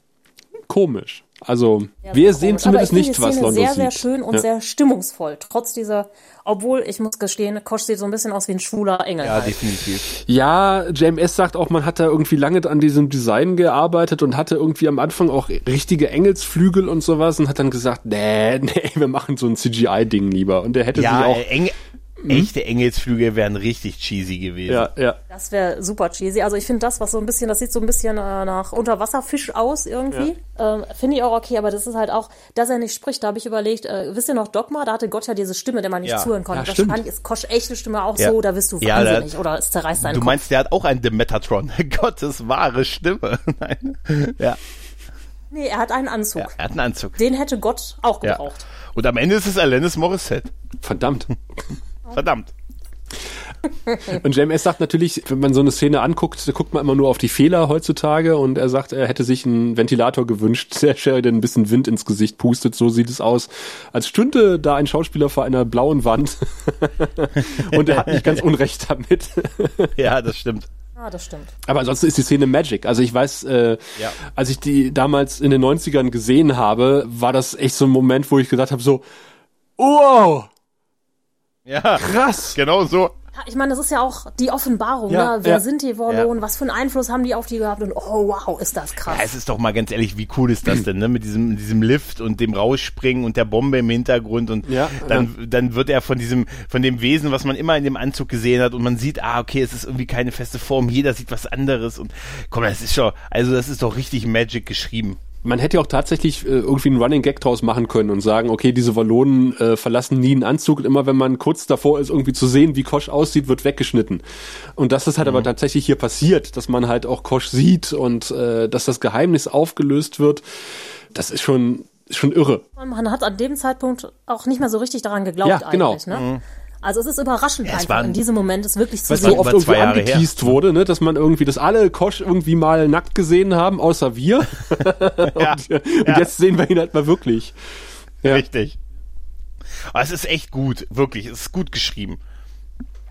komisch. Also, Ja, wir sehr sehen komisch. zumindest nicht, was Szene Londosch sehr, sehr sieht. schön und Ja. sehr stimmungsvoll. Trotz dieser, obwohl ich muss gestehen, Kosch sieht so ein bisschen aus wie ein schwuler Engel. Ja, halt. definitiv. Ja, JMS sagt auch, man hat da irgendwie lange an diesem Design gearbeitet und hatte irgendwie am Anfang auch richtige Engelsflügel und sowas und hat dann gesagt, nee, <laughs> nee, wir machen so ein CGI-Ding lieber. Und der hätte Ja, sich auch. äh, Eng echte Engelsflüge wären richtig cheesy gewesen. Ja, ja. Das wäre super cheesy. Also ich finde das, was so ein bisschen, das sieht so ein bisschen äh, nach Unterwasserfisch aus irgendwie. Ähm, finde ich auch okay, aber das ist halt auch, dass er nicht spricht. Da habe ich überlegt, äh, wisst ihr noch Dogma? Da hatte Gott ja diese Stimme, der man nicht Ja. zuhören konnte. Ja, stimmt. Wahrscheinlich ist Kosch echte Stimme auch Ja. so, da wirst du Ja, da- wahnsinnig oder es zerreißt deinen Du Kopf. meinst, der hat auch ein Demetatron. <laughs> Gottes wahre Stimme. <laughs> Nein. Ja, Nee, er hat einen Anzug. ja, er hat einen Anzug. Den hätte Gott auch Ja. gebraucht. Und am Ende ist es Alanis Morissette. Verdammt. <laughs> Verdammt. <laughs> Und JMS sagt natürlich, wenn man so eine Szene anguckt, da guckt man immer nur auf die Fehler heutzutage und er sagt, er hätte sich einen Ventilator gewünscht, <laughs> der Sheridan ein bisschen Wind ins Gesicht pustet. So sieht es aus, als stünde da ein Schauspieler vor einer blauen Wand. <laughs> und er hat nicht ganz unrecht damit. Ja, das stimmt. Ah, das stimmt. Aber ansonsten ist die Szene Magic. Also ich weiß, äh, Ja. als ich die damals in den 90ern gesehen habe, war das echt so ein Moment, wo ich gesagt habe, so, wow, Ja, krass. genau so. Ja, ich meine, das ist ja auch die Offenbarung. Ja, ne? Wer ja. sind die Wallonen? Was für einen Einfluss haben die auf die gehabt? Und oh, wow, ist das krass. Ja, es ist doch mal ganz ehrlich, wie cool ist das denn, ne? Mit diesem, diesem Lift und dem Rausspringen und der Bombe im Hintergrund und Ja, dann, dann wird er von diesem, von dem Wesen, was man immer in dem Anzug gesehen hat und man sieht, ah, okay, es ist irgendwie keine feste Form, jeder sieht was anderes und komm, das ist schon, also das ist doch richtig Magic geschrieben. Man hätte ja auch tatsächlich äh, irgendwie einen Running Gag draus machen können und sagen, okay, diese Wallonen äh, verlassen nie einen Anzug und immer wenn man kurz davor ist, irgendwie zu sehen, wie Kosch aussieht, wird weggeschnitten. Und das ist halt aber tatsächlich hier passiert, dass man halt auch Kosch sieht und äh, dass das Geheimnis aufgelöst wird. Das ist schon, ist schon irre. Man hat an dem Zeitpunkt auch nicht mehr so richtig daran geglaubt Ja, genau. eigentlich. Ne? Also es ist überraschend es einfach, waren- in diesem Moment es wirklich zu sehen. so oft irgendwie angeteased wurde, ne, dass man irgendwie, dass alle Kosch irgendwie mal nackt gesehen haben, außer wir. <laughs> Ja, und, äh, und jetzt sehen wir ihn halt mal wirklich. Ja. richtig. Aber es ist echt gut, wirklich, es ist gut geschrieben.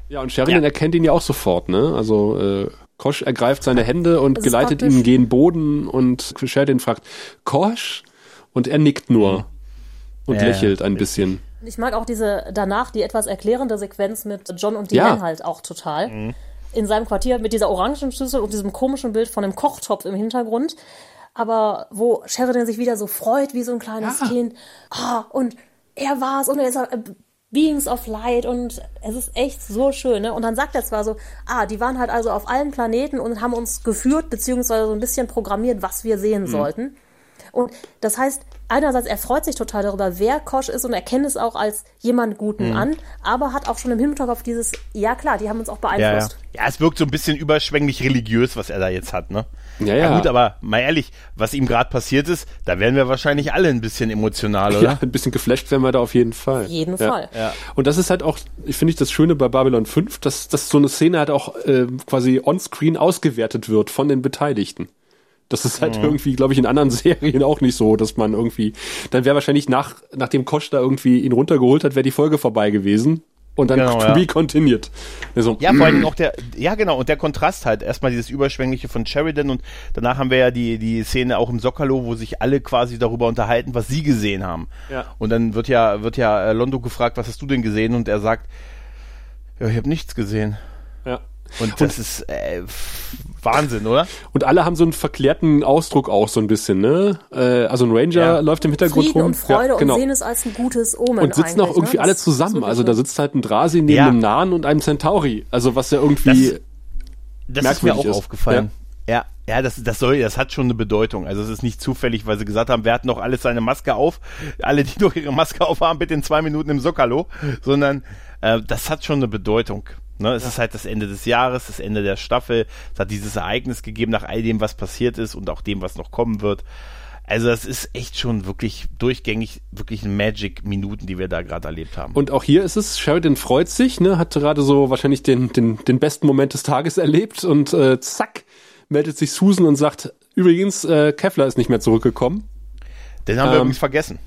Ja, und Sheridan Ja. erkennt ihn ja auch sofort, ne? Also äh, Kosch ergreift seine Hände und Das ist geleitet ihn gen Boden und Sheridan fragt, Kosch? Und er nickt nur und Ja, lächelt ein richtig. bisschen. Ich mag auch diese danach die etwas erklärende Sequenz mit John und Ja. Diane halt auch total. In seinem Quartier mit dieser orangen Schüssel und diesem komischen Bild von einem Kochtopf im Hintergrund. Aber wo Sheridan sich wieder so freut, wie so ein kleines Ja. Kind. Ah, und er war's und er ist äh, Beings of Light und es ist echt so schön. Ne? Und dann sagt er zwar so, ah, die waren halt also auf allen Planeten und haben uns geführt, beziehungsweise so ein bisschen programmiert, was wir sehen sollten. Und das heißt, einerseits, er freut sich total darüber, wer Kosch ist und erkennt es auch als jemand Guten an, aber hat auch schon im Hinterkopf dieses, ja klar, die haben uns auch Ja, ja. beeinflusst. ja, es wirkt so ein bisschen überschwänglich religiös, was er da jetzt hat, ne? Ja, ja. gut, aber mal ehrlich, was ihm gerade passiert ist, da wären wir wahrscheinlich alle ein bisschen emotional, oder? Ja, ein bisschen geflasht wären wir da auf jeden Fall. Auf jeden ja. Fall. Ja. Und das ist halt auch, ich finde ich das Schöne bei Babylon 5, dass, dass so eine Szene halt auch äh, quasi on-screen ausgewertet wird von den Beteiligten. Das ist Mhm. halt irgendwie, glaube ich, in anderen <laughs> Serien auch nicht so, dass man irgendwie, dann wäre wahrscheinlich nach, nachdem Kosch da irgendwie ihn runtergeholt hat, wäre die Folge vorbei gewesen. Und dann Genau, to <laughs> ja. be continued. Also, Ja, vor allem auch der, ja genau, und der Kontrast halt. Erstmal dieses Überschwängliche von Sheridan und danach haben wir ja die, die Szene auch im Sockerlo, wo sich alle quasi darüber unterhalten, was sie gesehen haben. Ja. Und dann wird ja, wird ja äh, Londo gefragt, was hast du denn gesehen? Und er sagt, ja, ich habe nichts gesehen. Und das ist äh, Wahnsinn, oder? Und alle haben so einen verklärten Ausdruck auch so ein bisschen, ne? Äh, also ein Ranger Ja. läuft im Hintergrund Frieden rum. und Freude ja, genau. und sehen es als ein gutes Omen. und sitzen auch eigentlich, irgendwie ne? alle Das zusammen. Also da sitzt halt ein Drasi neben Ja. einem Nahen und einem Centauri. Also was ja irgendwie Das ist mir auch ist. aufgefallen. Ja, ja, das, das soll, das hat schon eine Bedeutung. Also es ist nicht zufällig, weil sie gesagt haben, wir hatten doch alles seine Maske auf. Alle, die <laughs> doch ihre Maske auf haben, bitte in zwei Minuten im Sockerlo. Sondern äh, das hat schon eine Bedeutung. Ne, es ja. ist halt das Ende des Jahres, das Ende der Staffel. Es hat dieses Ereignis gegeben nach all dem, was passiert ist und auch dem, was noch kommen wird. Also das ist echt schon wirklich durchgängig, wirklich Magic-Minuten, die wir da gerade erlebt haben. Und auch hier ist es, Sheridan freut sich, ne, hat gerade so wahrscheinlich den, den, den besten Moment des Tages erlebt und äh, zack, meldet sich Susan und sagt, übrigens, äh, Kevlar ist nicht mehr zurückgekommen. Den haben ähm, wir übrigens vergessen.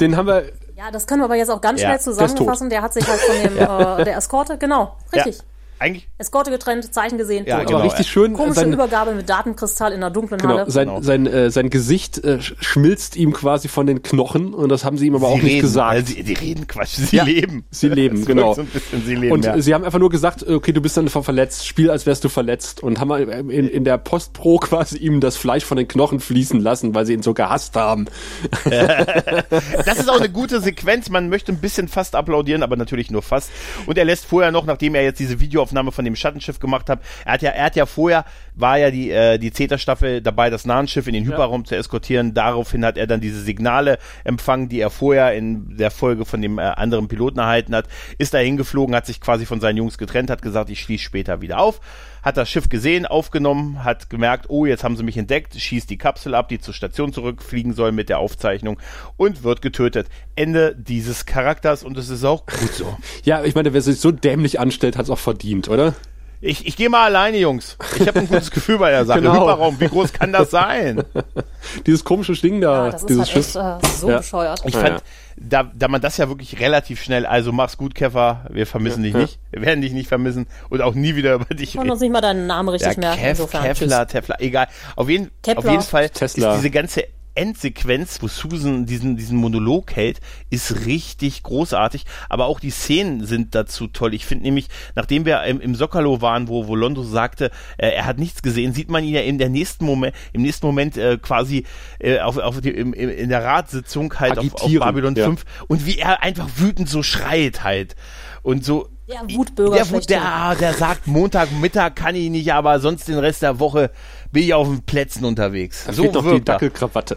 den haben wir ja, das können wir aber jetzt auch ganz ja, schnell zusammenfassen. Der hat sich halt von dem, <laughs> ja. äh, der Eskorte, genau, richtig. Eigentlich. Eskorte getrennt, Zeichen gesehen. Ja, genau, aber richtig schön. Komische seine, Übergabe mit Datenkristall in der dunklen genau, Halle. Sein, genau. sein, äh, sein Gesicht äh, schmilzt ihm quasi von den Knochen und das haben sie ihm aber sie auch reden, nicht gesagt. Also sie, die reden Quatsch, sie ja, leben. Sie leben, genau. So bisschen, sie leben, und ja. sie haben einfach nur gesagt, okay, du bist dann verletzt, spiel als wärst du verletzt und haben in, in der Postpro <laughs> quasi ihm das Fleisch von den Knochen fließen lassen, weil sie ihn so gehasst haben. <laughs> <laughs> das ist auch eine gute Sequenz, man möchte ein bisschen fast applaudieren, aber natürlich nur fast. Und er lässt vorher noch, nachdem er jetzt diese Videoaufnahme von dem Schattenschiff Schiff gemacht habe. Er hat ja, er hat ja vorher, war ja die, äh, die Zeta-Staffel dabei, das Nahenschiff in den Hyperraum ja. zu eskortieren. Daraufhin hat er dann diese Signale empfangen, die er vorher in der Folge von dem äh, anderen Piloten erhalten hat. Ist da hingeflogen, hat sich quasi von seinen Jungs getrennt, hat gesagt, ich schließe später wieder auf hat das Schiff gesehen, aufgenommen, hat gemerkt, oh, jetzt haben sie mich entdeckt, schießt die Kapsel ab, die zur Station zurückfliegen soll mit der Aufzeichnung und wird getötet. Ende dieses Charakters und es ist auch gut so. Ja, ich meine, wer sich so dämlich anstellt, hat es auch verdient, oder? Ich, ich gehe mal alleine, Jungs. Ich habe ein gutes <laughs> Gefühl bei der Sache. Genau. Hyperraum, wie groß kann das sein? <laughs> dieses komische Ding da. Ja, das dieses ist halt echt, äh, so ja. bescheuert. Ich fand, da, da man das ja wirklich relativ schnell, also mach's gut, Keffer, wir vermissen dich nicht, wir werden dich nicht vermissen und auch nie wieder über dich reden. Ich kann uns nicht mal deinen Namen richtig ja, merken. Kev, Kevlar, Tefler, egal. Auf jeden, auf jeden Fall Tesla. ist diese ganze Endsequenz, wo Susan diesen, diesen Monolog hält, ist richtig großartig. Aber auch die Szenen sind dazu toll. Ich finde nämlich, nachdem wir im, im Sokalo waren, wo, wo Londo sagte, äh, er hat nichts gesehen, sieht man ihn ja in der nächsten Moment, im nächsten Moment äh, quasi äh, auf, auf die, im, in der Ratssitzung halt auf, auf Babylon ja. 5 und wie er einfach wütend so schreit halt. Und so, ja, Wutbürger. Der, Wut, der, der sagt, Montagmittag kann ich nicht, aber sonst den Rest der Woche bin ich auf den Plätzen unterwegs. Da so doch die Dackelkrawatte.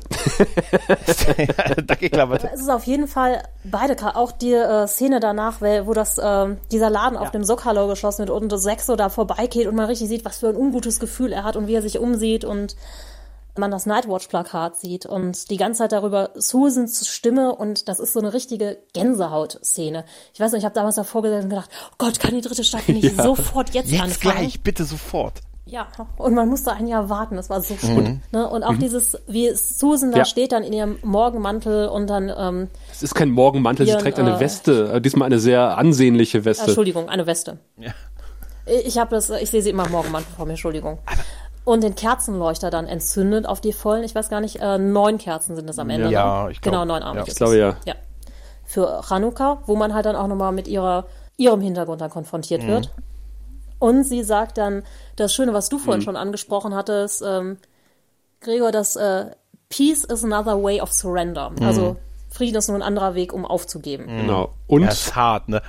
<laughs> Dackelkrawatte. Es ist auf jeden Fall beide, auch die äh, Szene danach, wo das, äh, dieser Laden ja. auf dem Sokalo geschlossen wird und das Sexo da vorbeigeht und man richtig sieht, was für ein ungutes Gefühl er hat und wie er sich umsieht und man das Nightwatch-Plakat sieht und die ganze Zeit darüber Susans Stimme und das ist so eine richtige Gänsehaut-Szene. Ich weiß nicht, ich habe damals davor gesessen und gedacht, oh Gott, kann die dritte Staffel nicht <laughs> ja. sofort jetzt, jetzt anfangen? gleich, bitte sofort. Ja, und man musste ein Jahr warten, das war so gut. Mhm. Ne? Und auch mhm. dieses, wie Susan da ja. steht dann in ihrem Morgenmantel und dann. Ähm, es ist kein Morgenmantel, ihren, sie trägt eine äh, Weste, äh, diesmal eine sehr ansehnliche Weste. Entschuldigung, eine Weste. Ja. Ich habe das, ich sehe sie immer Morgenmantel vor mir, Entschuldigung. Und den Kerzenleuchter dann entzündet auf die vollen, ich weiß gar nicht, äh, neun Kerzen sind es am Ende. Ja, ne? ich glaube. Genau, neun Arme. Ja. Ich glaube ja. ja. Für Chanukka, wo man halt dann auch nochmal mit ihrer, ihrem Hintergrund dann konfrontiert mhm. wird. Und sie sagt dann, das Schöne, was du vorhin mhm. schon angesprochen hattest, ähm, Gregor, dass äh, Peace is another way of surrender. Mhm. Also Frieden ist nur ein anderer Weg, um aufzugeben. Mhm. Genau. Und ja, ist hart, ne?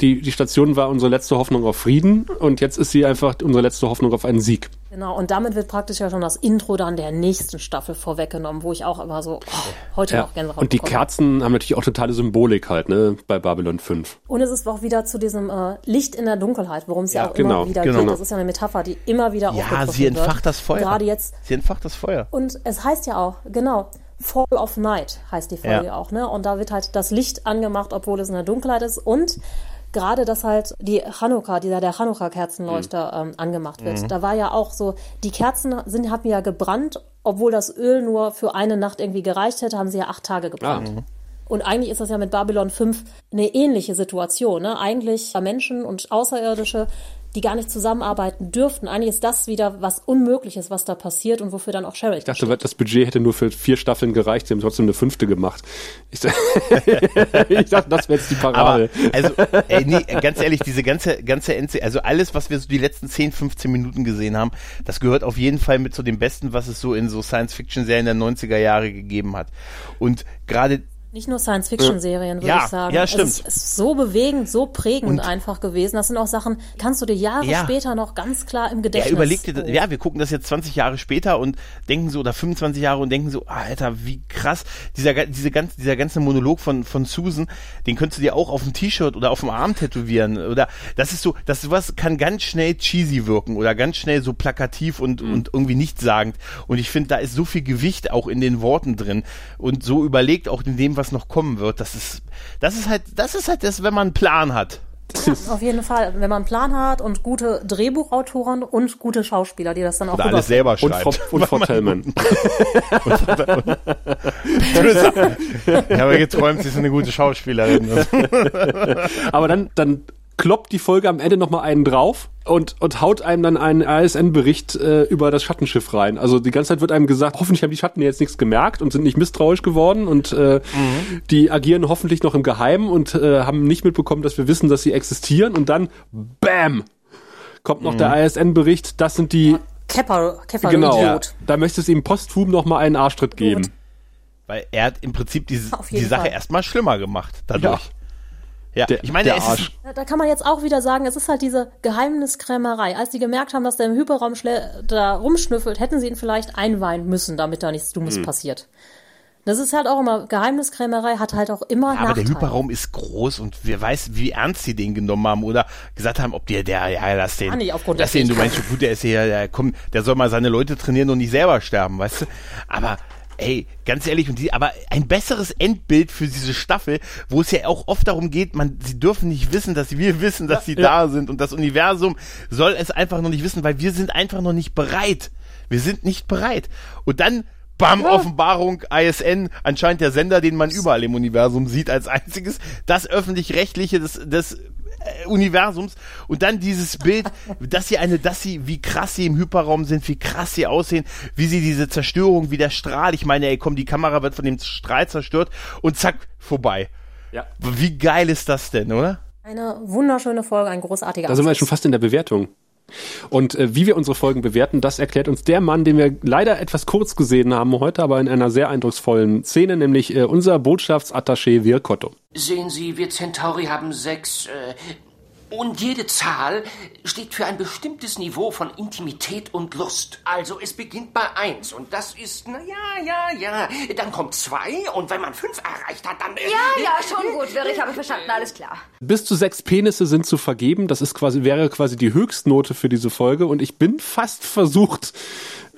Die, die Station war unsere letzte Hoffnung auf Frieden und jetzt ist sie einfach unsere letzte Hoffnung auf einen Sieg. Genau, und damit wird praktisch ja schon das Intro dann der nächsten Staffel vorweggenommen, wo ich auch immer so oh, heute ja. noch Gänsehaut Und die bekomme. Kerzen haben natürlich auch totale Symbolik halt, ne, bei Babylon 5. Und es ist auch wieder zu diesem äh, Licht in der Dunkelheit, worum es ja, ja, auch genau, immer wieder genau. geht. Das ist ja eine Metapher, die immer wieder Ja, sie entfacht wird. das Feuer. Gerade jetzt. Sie entfacht das Feuer. Und es heißt ja auch, genau, Fall of Night heißt die Folge ja. auch, ne? Und da wird halt das Licht angemacht, obwohl es in der Dunkelheit ist. Und gerade, dass halt die Chanukka, dieser der Chanukka-Kerzenleuchter mhm. ähm, angemacht wird. Mhm. Da war ja auch so, die Kerzen sind, haben ja gebrannt, obwohl das Öl nur für eine Nacht irgendwie gereicht hätte, haben sie ja acht Tage gebrannt. Ah, und eigentlich ist das ja mit Babylon 5 eine ähnliche Situation. Ne? Eigentlich Menschen und Außerirdische die gar nicht zusammenarbeiten dürften. Eigentlich ist das wieder was Unmögliches, was da passiert und wofür dann auch Sherry. Ich dachte, steht. das Budget hätte nur für vier Staffeln gereicht, sie haben trotzdem eine fünfte gemacht. Ich, <laughs> <laughs> ich dachte, das wäre jetzt die Parade. Aber, also, ey, nee, ganz ehrlich, diese ganze, ganze NC, also alles, was wir so die letzten 10, 15 Minuten gesehen haben, das gehört auf jeden Fall mit zu dem Besten, was es so in so Science-Fiction-Serien der 90er Jahre gegeben hat. Und gerade Nicht nur Science-Fiction-Serien, würde Ja, ich sagen. ja, stimmt. Es ist, ist so bewegend, so prägend einfach gewesen. Das sind auch Sachen, kannst du dir Jahre Ja. später noch ganz klar im Ja, Gedächtnis. überleg dir, rufen. ja, wir gucken das jetzt 20 Jahre später und denken so, oder 25 Jahre und denken so, Alter, wie krass, dieser, diese ganz, dieser ganze Monolog von, von Susan, den könntest du dir auch auf ein T-Shirt oder auf dem Arm tätowieren, oder, das ist so, das sowas kann ganz schnell cheesy wirken, oder ganz schnell so plakativ und, und irgendwie nichtssagend, und ich finde, da ist so viel Gewicht auch in den Worten drin, und so überlegt auch in dem, was noch kommen wird, das ist, das ist halt, das ist halt das, wenn man einen Plan hat. Auf jeden Fall, wenn man einen Plan hat und gute Drehbuchautoren und gute Schauspieler, die das dann auch Oder alles selber Und schreibt. Frau, und <laughs> Frau Tellman. <laughs> Ich habe geträumt, sie ist eine gute Schauspielerin. Aber dann, dann kloppt die Folge am Ende nochmal einen drauf und, und haut einem dann einen ASN-Bericht äh, über das Schattenschiff rein. Also die ganze Zeit wird einem gesagt, hoffentlich haben die Schatten jetzt nichts gemerkt und sind nicht misstrauisch geworden und äh, die agieren hoffentlich noch im Geheimen und äh, haben nicht mitbekommen, dass wir wissen, dass sie existieren und dann BAM! Kommt noch der ISN-Bericht, das sind die, Kepper, Kepper, genau, Idiot. da möchte es ihm posthum nochmal einen Arschtritt geben. Weil er hat im Prinzip jeden die Sache Fall. erstmal schlimmer gemacht dadurch. Ja, Der, ich meine, der Arsch. ist, Da- kann man jetzt auch wieder sagen, es ist halt diese Geheimniskrämerei. Als die gemerkt haben, dass der im Hyperraum da rumschnüffelt, hätten sie ihn vielleicht einweihen müssen, damit da nichts Dummes Hm. passiert. Das ist halt auch immer, Geheimniskrämerei hat halt auch immer aber der. Hyperraum ist groß und wer weiß, wie ernst sie den genommen haben oder gesagt haben, ob der, der, ja, lass den, Ah, nicht aufgrund lass der den, du meinst, schon gut, der ist ja, der, komm, der soll mal seine Leute trainieren und nicht selber sterben, weißt du? Aber, ey, ganz ehrlich, und die, aber ein besseres Endbild für diese Staffel, wo es ja auch oft darum geht, man, sie dürfen nicht wissen, dass wir <laughs> wissen, dass sie da sind und das Universum soll es einfach noch nicht wissen, weil wir sind einfach noch nicht bereit. Wir sind nicht bereit. Und dann, Bam, Offenbarung, ISN, anscheinend der Sender, den man überall im Universum sieht als einziges, das öffentlich-rechtliche des äh, Universums und dann dieses Bild, dass sie eine, dass sie, wie krass sie im Hyperraum sind, wie krass sie aussehen, wie sie diese Zerstörung, wie der Strahl, ich meine, ey, komm, die Kamera wird von dem Strahl zerstört und zack, vorbei. Ja. Wie geil ist das denn, oder? Eine wunderschöne Folge, ein großartiger Da sind wir schon fast in der Bewertung. Und äh, wie wir unsere Folgen bewerten, das erklärt uns der Mann, den wir leider etwas kurz gesehen haben heute, aber in einer sehr eindrucksvollen Szene, nämlich äh, unser Botschaftsattaché Virkotto. Sehen Sie, wir Centauri haben sechs. Äh, und jede Zahl steht für ein bestimmtes Niveau von Intimität und Lust. Also es beginnt bei eins und das ist, na ja, ja, ja. Dann kommt zwei und wenn man fünf erreicht hat, dann... äh, Ja, ja, schon gut, Wirr, ich habe verstanden, alles klar. Bis zu sechs Penisse sind zu vergeben. Das ist quasi, wäre quasi die Höchstnote für diese Folge. Und ich bin fast versucht,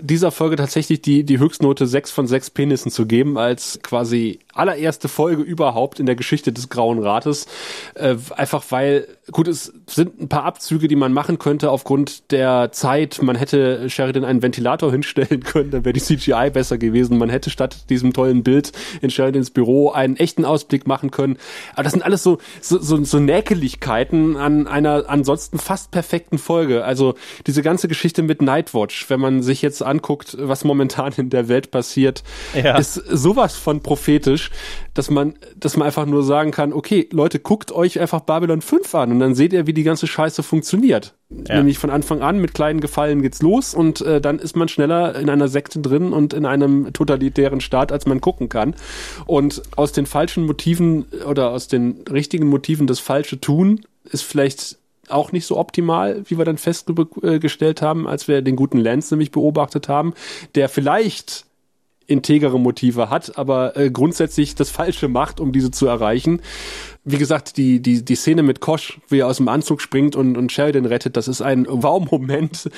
dieser Folge tatsächlich die, die Höchstnote sechs von sechs Penissen zu geben, als quasi allererste Folge überhaupt in der Geschichte des Grauen Rates. Äh, einfach weil, gut, es sind ein paar Abzüge, die man machen könnte aufgrund der Zeit. Man hätte Sheridan einen Ventilator hinstellen <laughs> können, dann wäre die CGI besser gewesen. Man hätte statt diesem tollen Bild in Sheridans Büro einen echten Ausblick machen können. Aber das sind alles so, so, so, so Näkeligkeiten an einer ansonsten fast perfekten Folge. Also diese ganze Geschichte mit Nightwatch, wenn man sich jetzt anguckt, was momentan in der Welt passiert, Ja. ist sowas von prophetisch, dass man, dass man einfach nur sagen kann, okay, Leute, guckt euch einfach Babylon 5 an und dann seht ihr, wie die ganze Scheiße funktioniert. Ja. Nämlich von Anfang an mit kleinen Gefallen geht's los und äh, dann ist man schneller in einer Sekte drin und in einem totalitären Staat, als man gucken kann. Und aus den falschen Motiven oder aus den richtigen Motiven das falsche tun, ist vielleicht auch nicht so optimal, wie wir dann festgestellt haben, als wir den guten Lance nämlich beobachtet haben, der vielleicht integere Motive hat, aber äh, grundsätzlich das Falsche macht, um diese zu erreichen. Wie gesagt, die, die, die Szene mit Kosch, wie er aus dem Anzug springt und, und Sheridan rettet, das ist ein Wow-Moment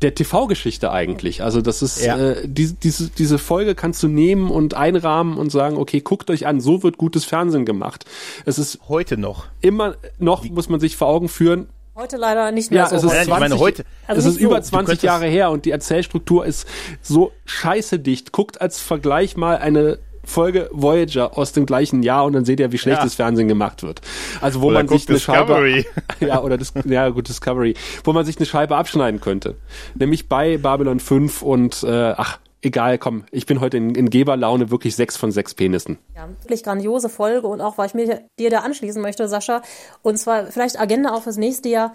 der TV-Geschichte eigentlich. Also das ist, Ja. äh, die, diese, diese Folge kannst du nehmen und einrahmen und sagen, okay, guckt euch an, so wird gutes Fernsehen gemacht. Es ist Heute noch. immer noch, muss man sich vor Augen führen, Heute leider nicht mehr ja, so. es ist Nein, ich 20, meine, heute- Also es ist so. über Du 20 könntest- Jahre her und die Erzählstruktur ist so scheiße dicht. Guckt als Vergleich mal eine Folge Voyager aus dem gleichen Jahr und dann seht ihr, wie schlechtes Ja. Fernsehen gemacht wird. Also wo Oder man sich eine Scheibe, <laughs> ja oder das, ja gut Discovery, wo man sich eine Scheibe abschneiden könnte, nämlich bei Babylon 5 und äh, ach egal, komm, ich bin heute in, in Geberlaune wirklich sechs von sechs Penissen. Ja, wirklich grandiose Folge und auch, weil ich mir dir da anschließen möchte, Sascha, und zwar vielleicht Agenda auch fürs nächste Jahr,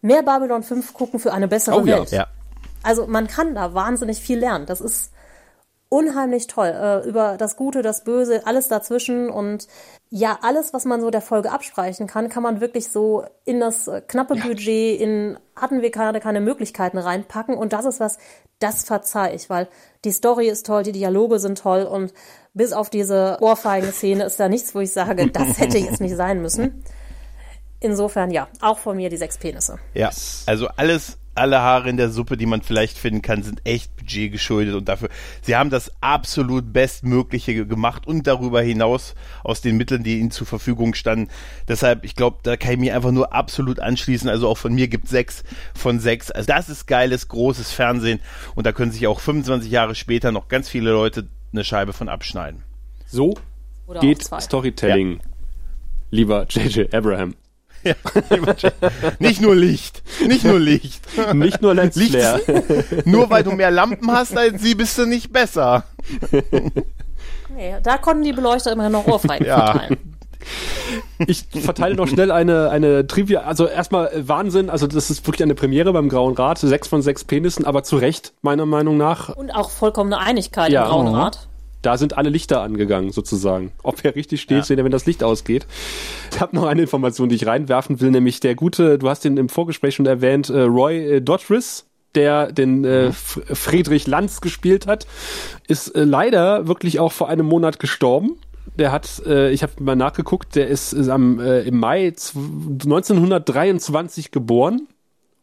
mehr Babylon 5 gucken für eine bessere Oh ja. Welt. Ja. Also man kann da wahnsinnig viel lernen. Das ist unheimlich toll. Äh, über das Gute, das Böse, alles dazwischen und ja, alles, was man so der Folge absprechen kann, kann man wirklich so in das äh, knappe ja. Budget, in hatten wir gerade keine Möglichkeiten reinpacken und das ist was, das verzeih ich, weil die Story ist toll, die Dialoge sind toll und bis auf diese Ohrfeigen-Szene ist da nichts, wo ich sage, das hätte jetzt nicht sein müssen. Insofern ja, auch von mir die sechs Penisse. Ja, also alles alle Haare in der Suppe, die man vielleicht finden kann, sind echt Budget geschuldet und dafür, sie haben das absolut Bestmögliche gemacht und darüber hinaus aus den Mitteln, die ihnen zur Verfügung standen. Deshalb, ich glaube, da kann ich mich einfach nur absolut anschließen. Also auch von mir gibt sechs von sechs. Also das ist geiles, großes Fernsehen und da können sich auch 25 Jahre später noch ganz viele Leute eine Scheibe von abschneiden. So Oder geht Storytelling, ja. lieber JJ Abraham. <laughs> Ja, nicht nur Licht. Nicht nur Licht. <laughs> Nicht nur Lensflare. <laughs> nur weil du mehr Lampen hast als sie, bist du nicht besser. Nee, da konnten die Beleuchter immerhin noch Ohrfeigen ja. verteilen. Ich verteile noch schnell eine, eine Trivia. Also erstmal äh, Wahnsinn. Also das ist wirklich eine Premiere beim Grauen Rat. Sechs von sechs Penissen, aber zu Recht, meiner Meinung nach. Und auch vollkommene Einigkeit ja. im Grauen Rat da sind alle Lichter angegangen, sozusagen. Ob er richtig steht, ja. seht ihr, wenn das Licht ausgeht. Ich habe noch eine Information, die ich reinwerfen will, nämlich der gute, du hast ihn im Vorgespräch schon erwähnt, äh, Roy äh, Dotriss, der den äh, mhm. Friedrich Lanz gespielt hat, ist äh, leider wirklich auch vor einem Monat gestorben. Der hat, äh, ich habe mal nachgeguckt, der ist, ist am äh, im Mai 1923 geboren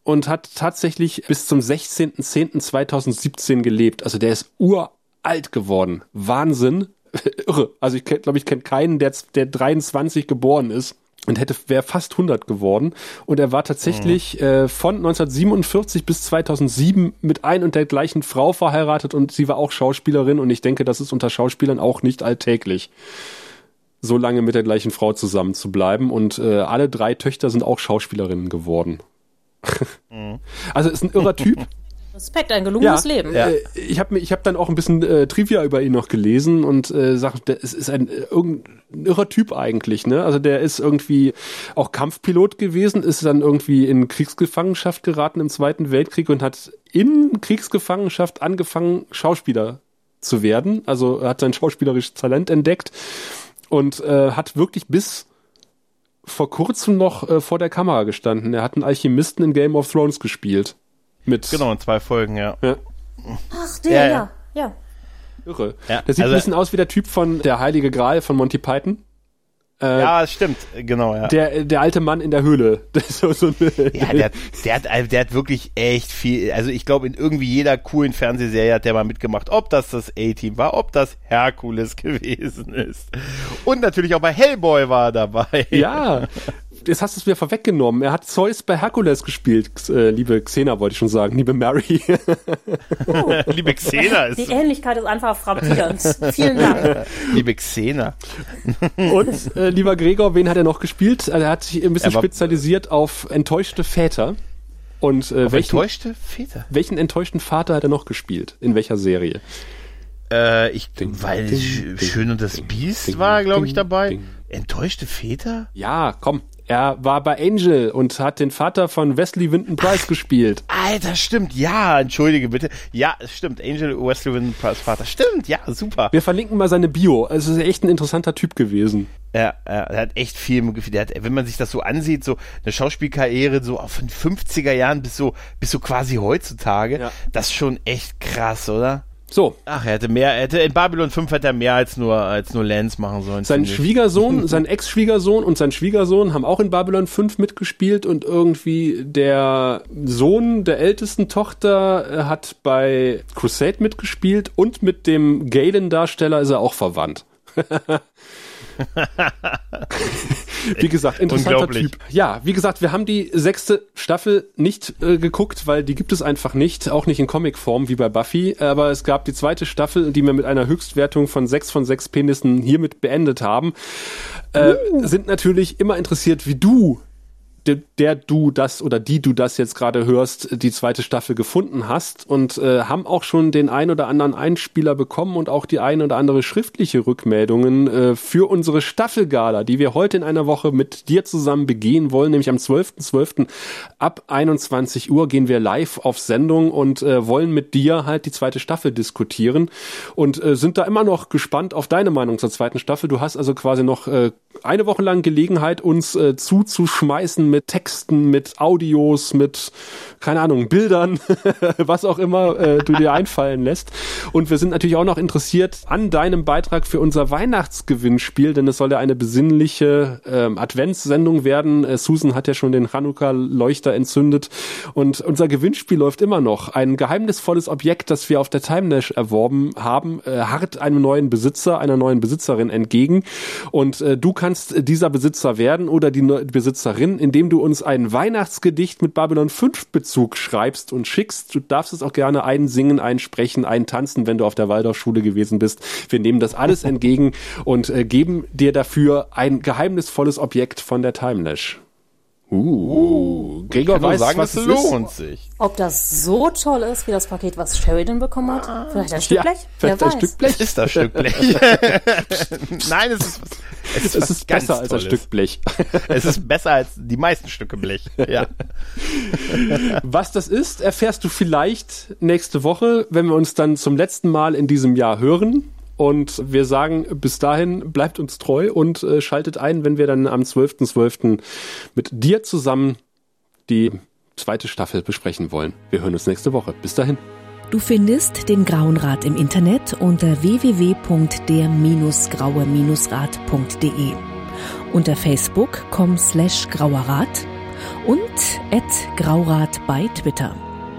und hat tatsächlich bis zum 16.10.2017 gelebt. Also der ist ur alt geworden. Wahnsinn. <laughs> Irre. Also ich glaube, ich kenne keinen, der, der 23 geboren ist und hätte wäre fast 100 geworden und er war tatsächlich mhm. äh, von 1947 bis 2007 mit ein und der gleichen Frau verheiratet und sie war auch Schauspielerin und ich denke, das ist unter Schauspielern auch nicht alltäglich so lange mit der gleichen Frau zusammen zu bleiben und äh, alle drei Töchter sind auch Schauspielerinnen geworden. <laughs> mhm. Also ist ein irrer Typ. <laughs> Respekt, ein gelungenes ja, Leben. Ja. Äh, ich habe ich hab dann auch ein bisschen äh, Trivia über ihn noch gelesen und äh, sagt, es ist ein äh, irgendein irrer Typ eigentlich, ne? Also der ist irgendwie auch Kampfpilot gewesen, ist dann irgendwie in Kriegsgefangenschaft geraten im Zweiten Weltkrieg und hat in Kriegsgefangenschaft angefangen, Schauspieler zu werden. Also er hat sein schauspielerisches Talent entdeckt und äh, hat wirklich bis vor kurzem noch äh, vor der Kamera gestanden. Er hat einen Alchemisten in Game of Thrones gespielt. Mit genau, in zwei Folgen, ja. ja. Ach, der, ja. ja. ja. Irre. Ja, der sieht also, ein bisschen aus wie der Typ von Der Heilige Gral von Monty Python. Äh, ja, stimmt, genau, ja. Der, der alte Mann in der Höhle. <laughs> So, so ja, der, der, hat, der hat wirklich echt viel, also ich glaube, in irgendwie jeder coolen Fernsehserie hat der mal mitgemacht, ob das das A-Team war, ob das Herkules <laughs> gewesen ist. Und natürlich auch bei Hellboy war er dabei. Ja, <laughs> jetzt hast du es mir vorweggenommen. Er hat Zeus bei Herkules gespielt, äh, liebe Xena, wollte ich schon sagen, liebe Mary. <laughs> oh. liebe Xena ist. Die Ähnlichkeit ist einfach frappierend. Vielen Dank. <laughs> Liebe Xena. Und äh, lieber Gregor, wen hat er noch gespielt? Also, er hat sich ein bisschen spezialisiert auf enttäuschte Väter. Und äh, welchen, enttäuschte Väter? Welchen enttäuschten Vater hat er noch gespielt? In welcher Serie? Äh, ich, ding, weil ding, Schön und das Biest war, glaube ich, dabei. Enttäuschte Väter? Ja, komm. Er war bei Angel und hat den Vater von Wesley Winton Price Ach, gespielt. Alter, stimmt. Ja, entschuldige bitte. Ja, es stimmt. Angel Wesley Winton Price Vater. Stimmt, ja, super. Wir verlinken mal seine Bio. Es ist echt ein interessanter Typ gewesen. Ja, er hat echt viel, der hat, wenn man sich das so ansieht, so eine Schauspielkarriere so auf den 50er Jahren bis so, bis so quasi heutzutage, ja. das ist schon echt krass, oder? So. Ach, er hätte mehr, er hätte in Babylon 5 hätte er mehr als nur, als nur Lance machen sollen. Sein Schwiegersohn, <laughs> sein Ex-Schwiegersohn und sein Schwiegersohn haben auch in Babylon 5 mitgespielt und irgendwie der Sohn der ältesten Tochter äh, hat bei Crusade mitgespielt und mit dem Galen-Darsteller ist er auch verwandt. <laughs> wie gesagt, <laughs> interessanter Typ. Ja, wie gesagt, wir haben die sechste Staffel nicht äh, geguckt, weil die gibt es einfach nicht, auch nicht in Comicform wie bei Buffy. Aber es gab die zweite Staffel, die wir mit einer Höchstwertung von sechs von sechs Penissen hiermit beendet haben. Äh, uh. Sind natürlich immer interessiert, wie du der du das oder die du das jetzt gerade hörst, die zweite Staffel gefunden hast und äh, haben auch schon den ein oder anderen Einspieler bekommen und auch die ein oder andere schriftliche Rückmeldungen äh, für unsere Staffelgala, die wir heute in einer Woche mit dir zusammen begehen wollen, nämlich am 12.12. .12. ab 21 Uhr gehen wir live auf Sendung und äh, wollen mit dir halt die zweite Staffel diskutieren und äh, sind da immer noch gespannt auf deine Meinung zur zweiten Staffel. Du hast also quasi noch äh, eine Woche lang Gelegenheit, uns äh, zuzuschmeißen mit Texten, mit Audios, mit, keine Ahnung, Bildern, <laughs> was auch immer äh, du dir einfallen lässt. Und wir sind natürlich auch noch interessiert an deinem Beitrag für unser Weihnachtsgewinnspiel, denn es soll ja eine besinnliche ähm, Adventssendung werden. Äh, Susan hat ja schon den Hanukkah-Leuchter entzündet und unser Gewinnspiel läuft immer noch. Ein geheimnisvolles Objekt, das wir auf der Timelash erworben haben, äh, harrt einem neuen Besitzer, einer neuen Besitzerin entgegen und äh, du kannst dieser Besitzer werden oder die Besitzerin, indem du uns ein Weihnachtsgedicht mit Babylon 5 Bezug schreibst und schickst. Du darfst es auch gerne einsingen, einsprechen, eintanzen, wenn du auf der Waldorfschule gewesen bist. Wir nehmen das alles entgegen und äh, geben dir dafür ein geheimnisvolles Objekt von der Timelash. Uh, Gregor weiß, sagen, was es lohnt ist. sich. Ob das so toll ist wie das Paket, was Sheridan bekommen hat? Vielleicht ein Stück Ja, Blech? vielleicht Wer ein weiß. Stück Blech. Ist das Stück Blech. <laughs> Nein, es ist, es ist, Es ist besser als ein. Stück Blech. Es ist besser als die meisten Stücke Blech. Ja. <laughs> Was das ist, erfährst du vielleicht nächste Woche, wenn wir uns dann zum letzten Mal in diesem Jahr hören. Und wir sagen bis dahin, bleibt uns treu und äh, schaltet ein, wenn wir dann am 12.12. mit dir zusammen die zweite Staffel besprechen wollen. Wir hören uns nächste Woche. Bis dahin. Du findest den Grauen Rat im Internet unter www.der-graue-rat.de, unter facebook.com slash grauerrat und at graurat bei Twitter.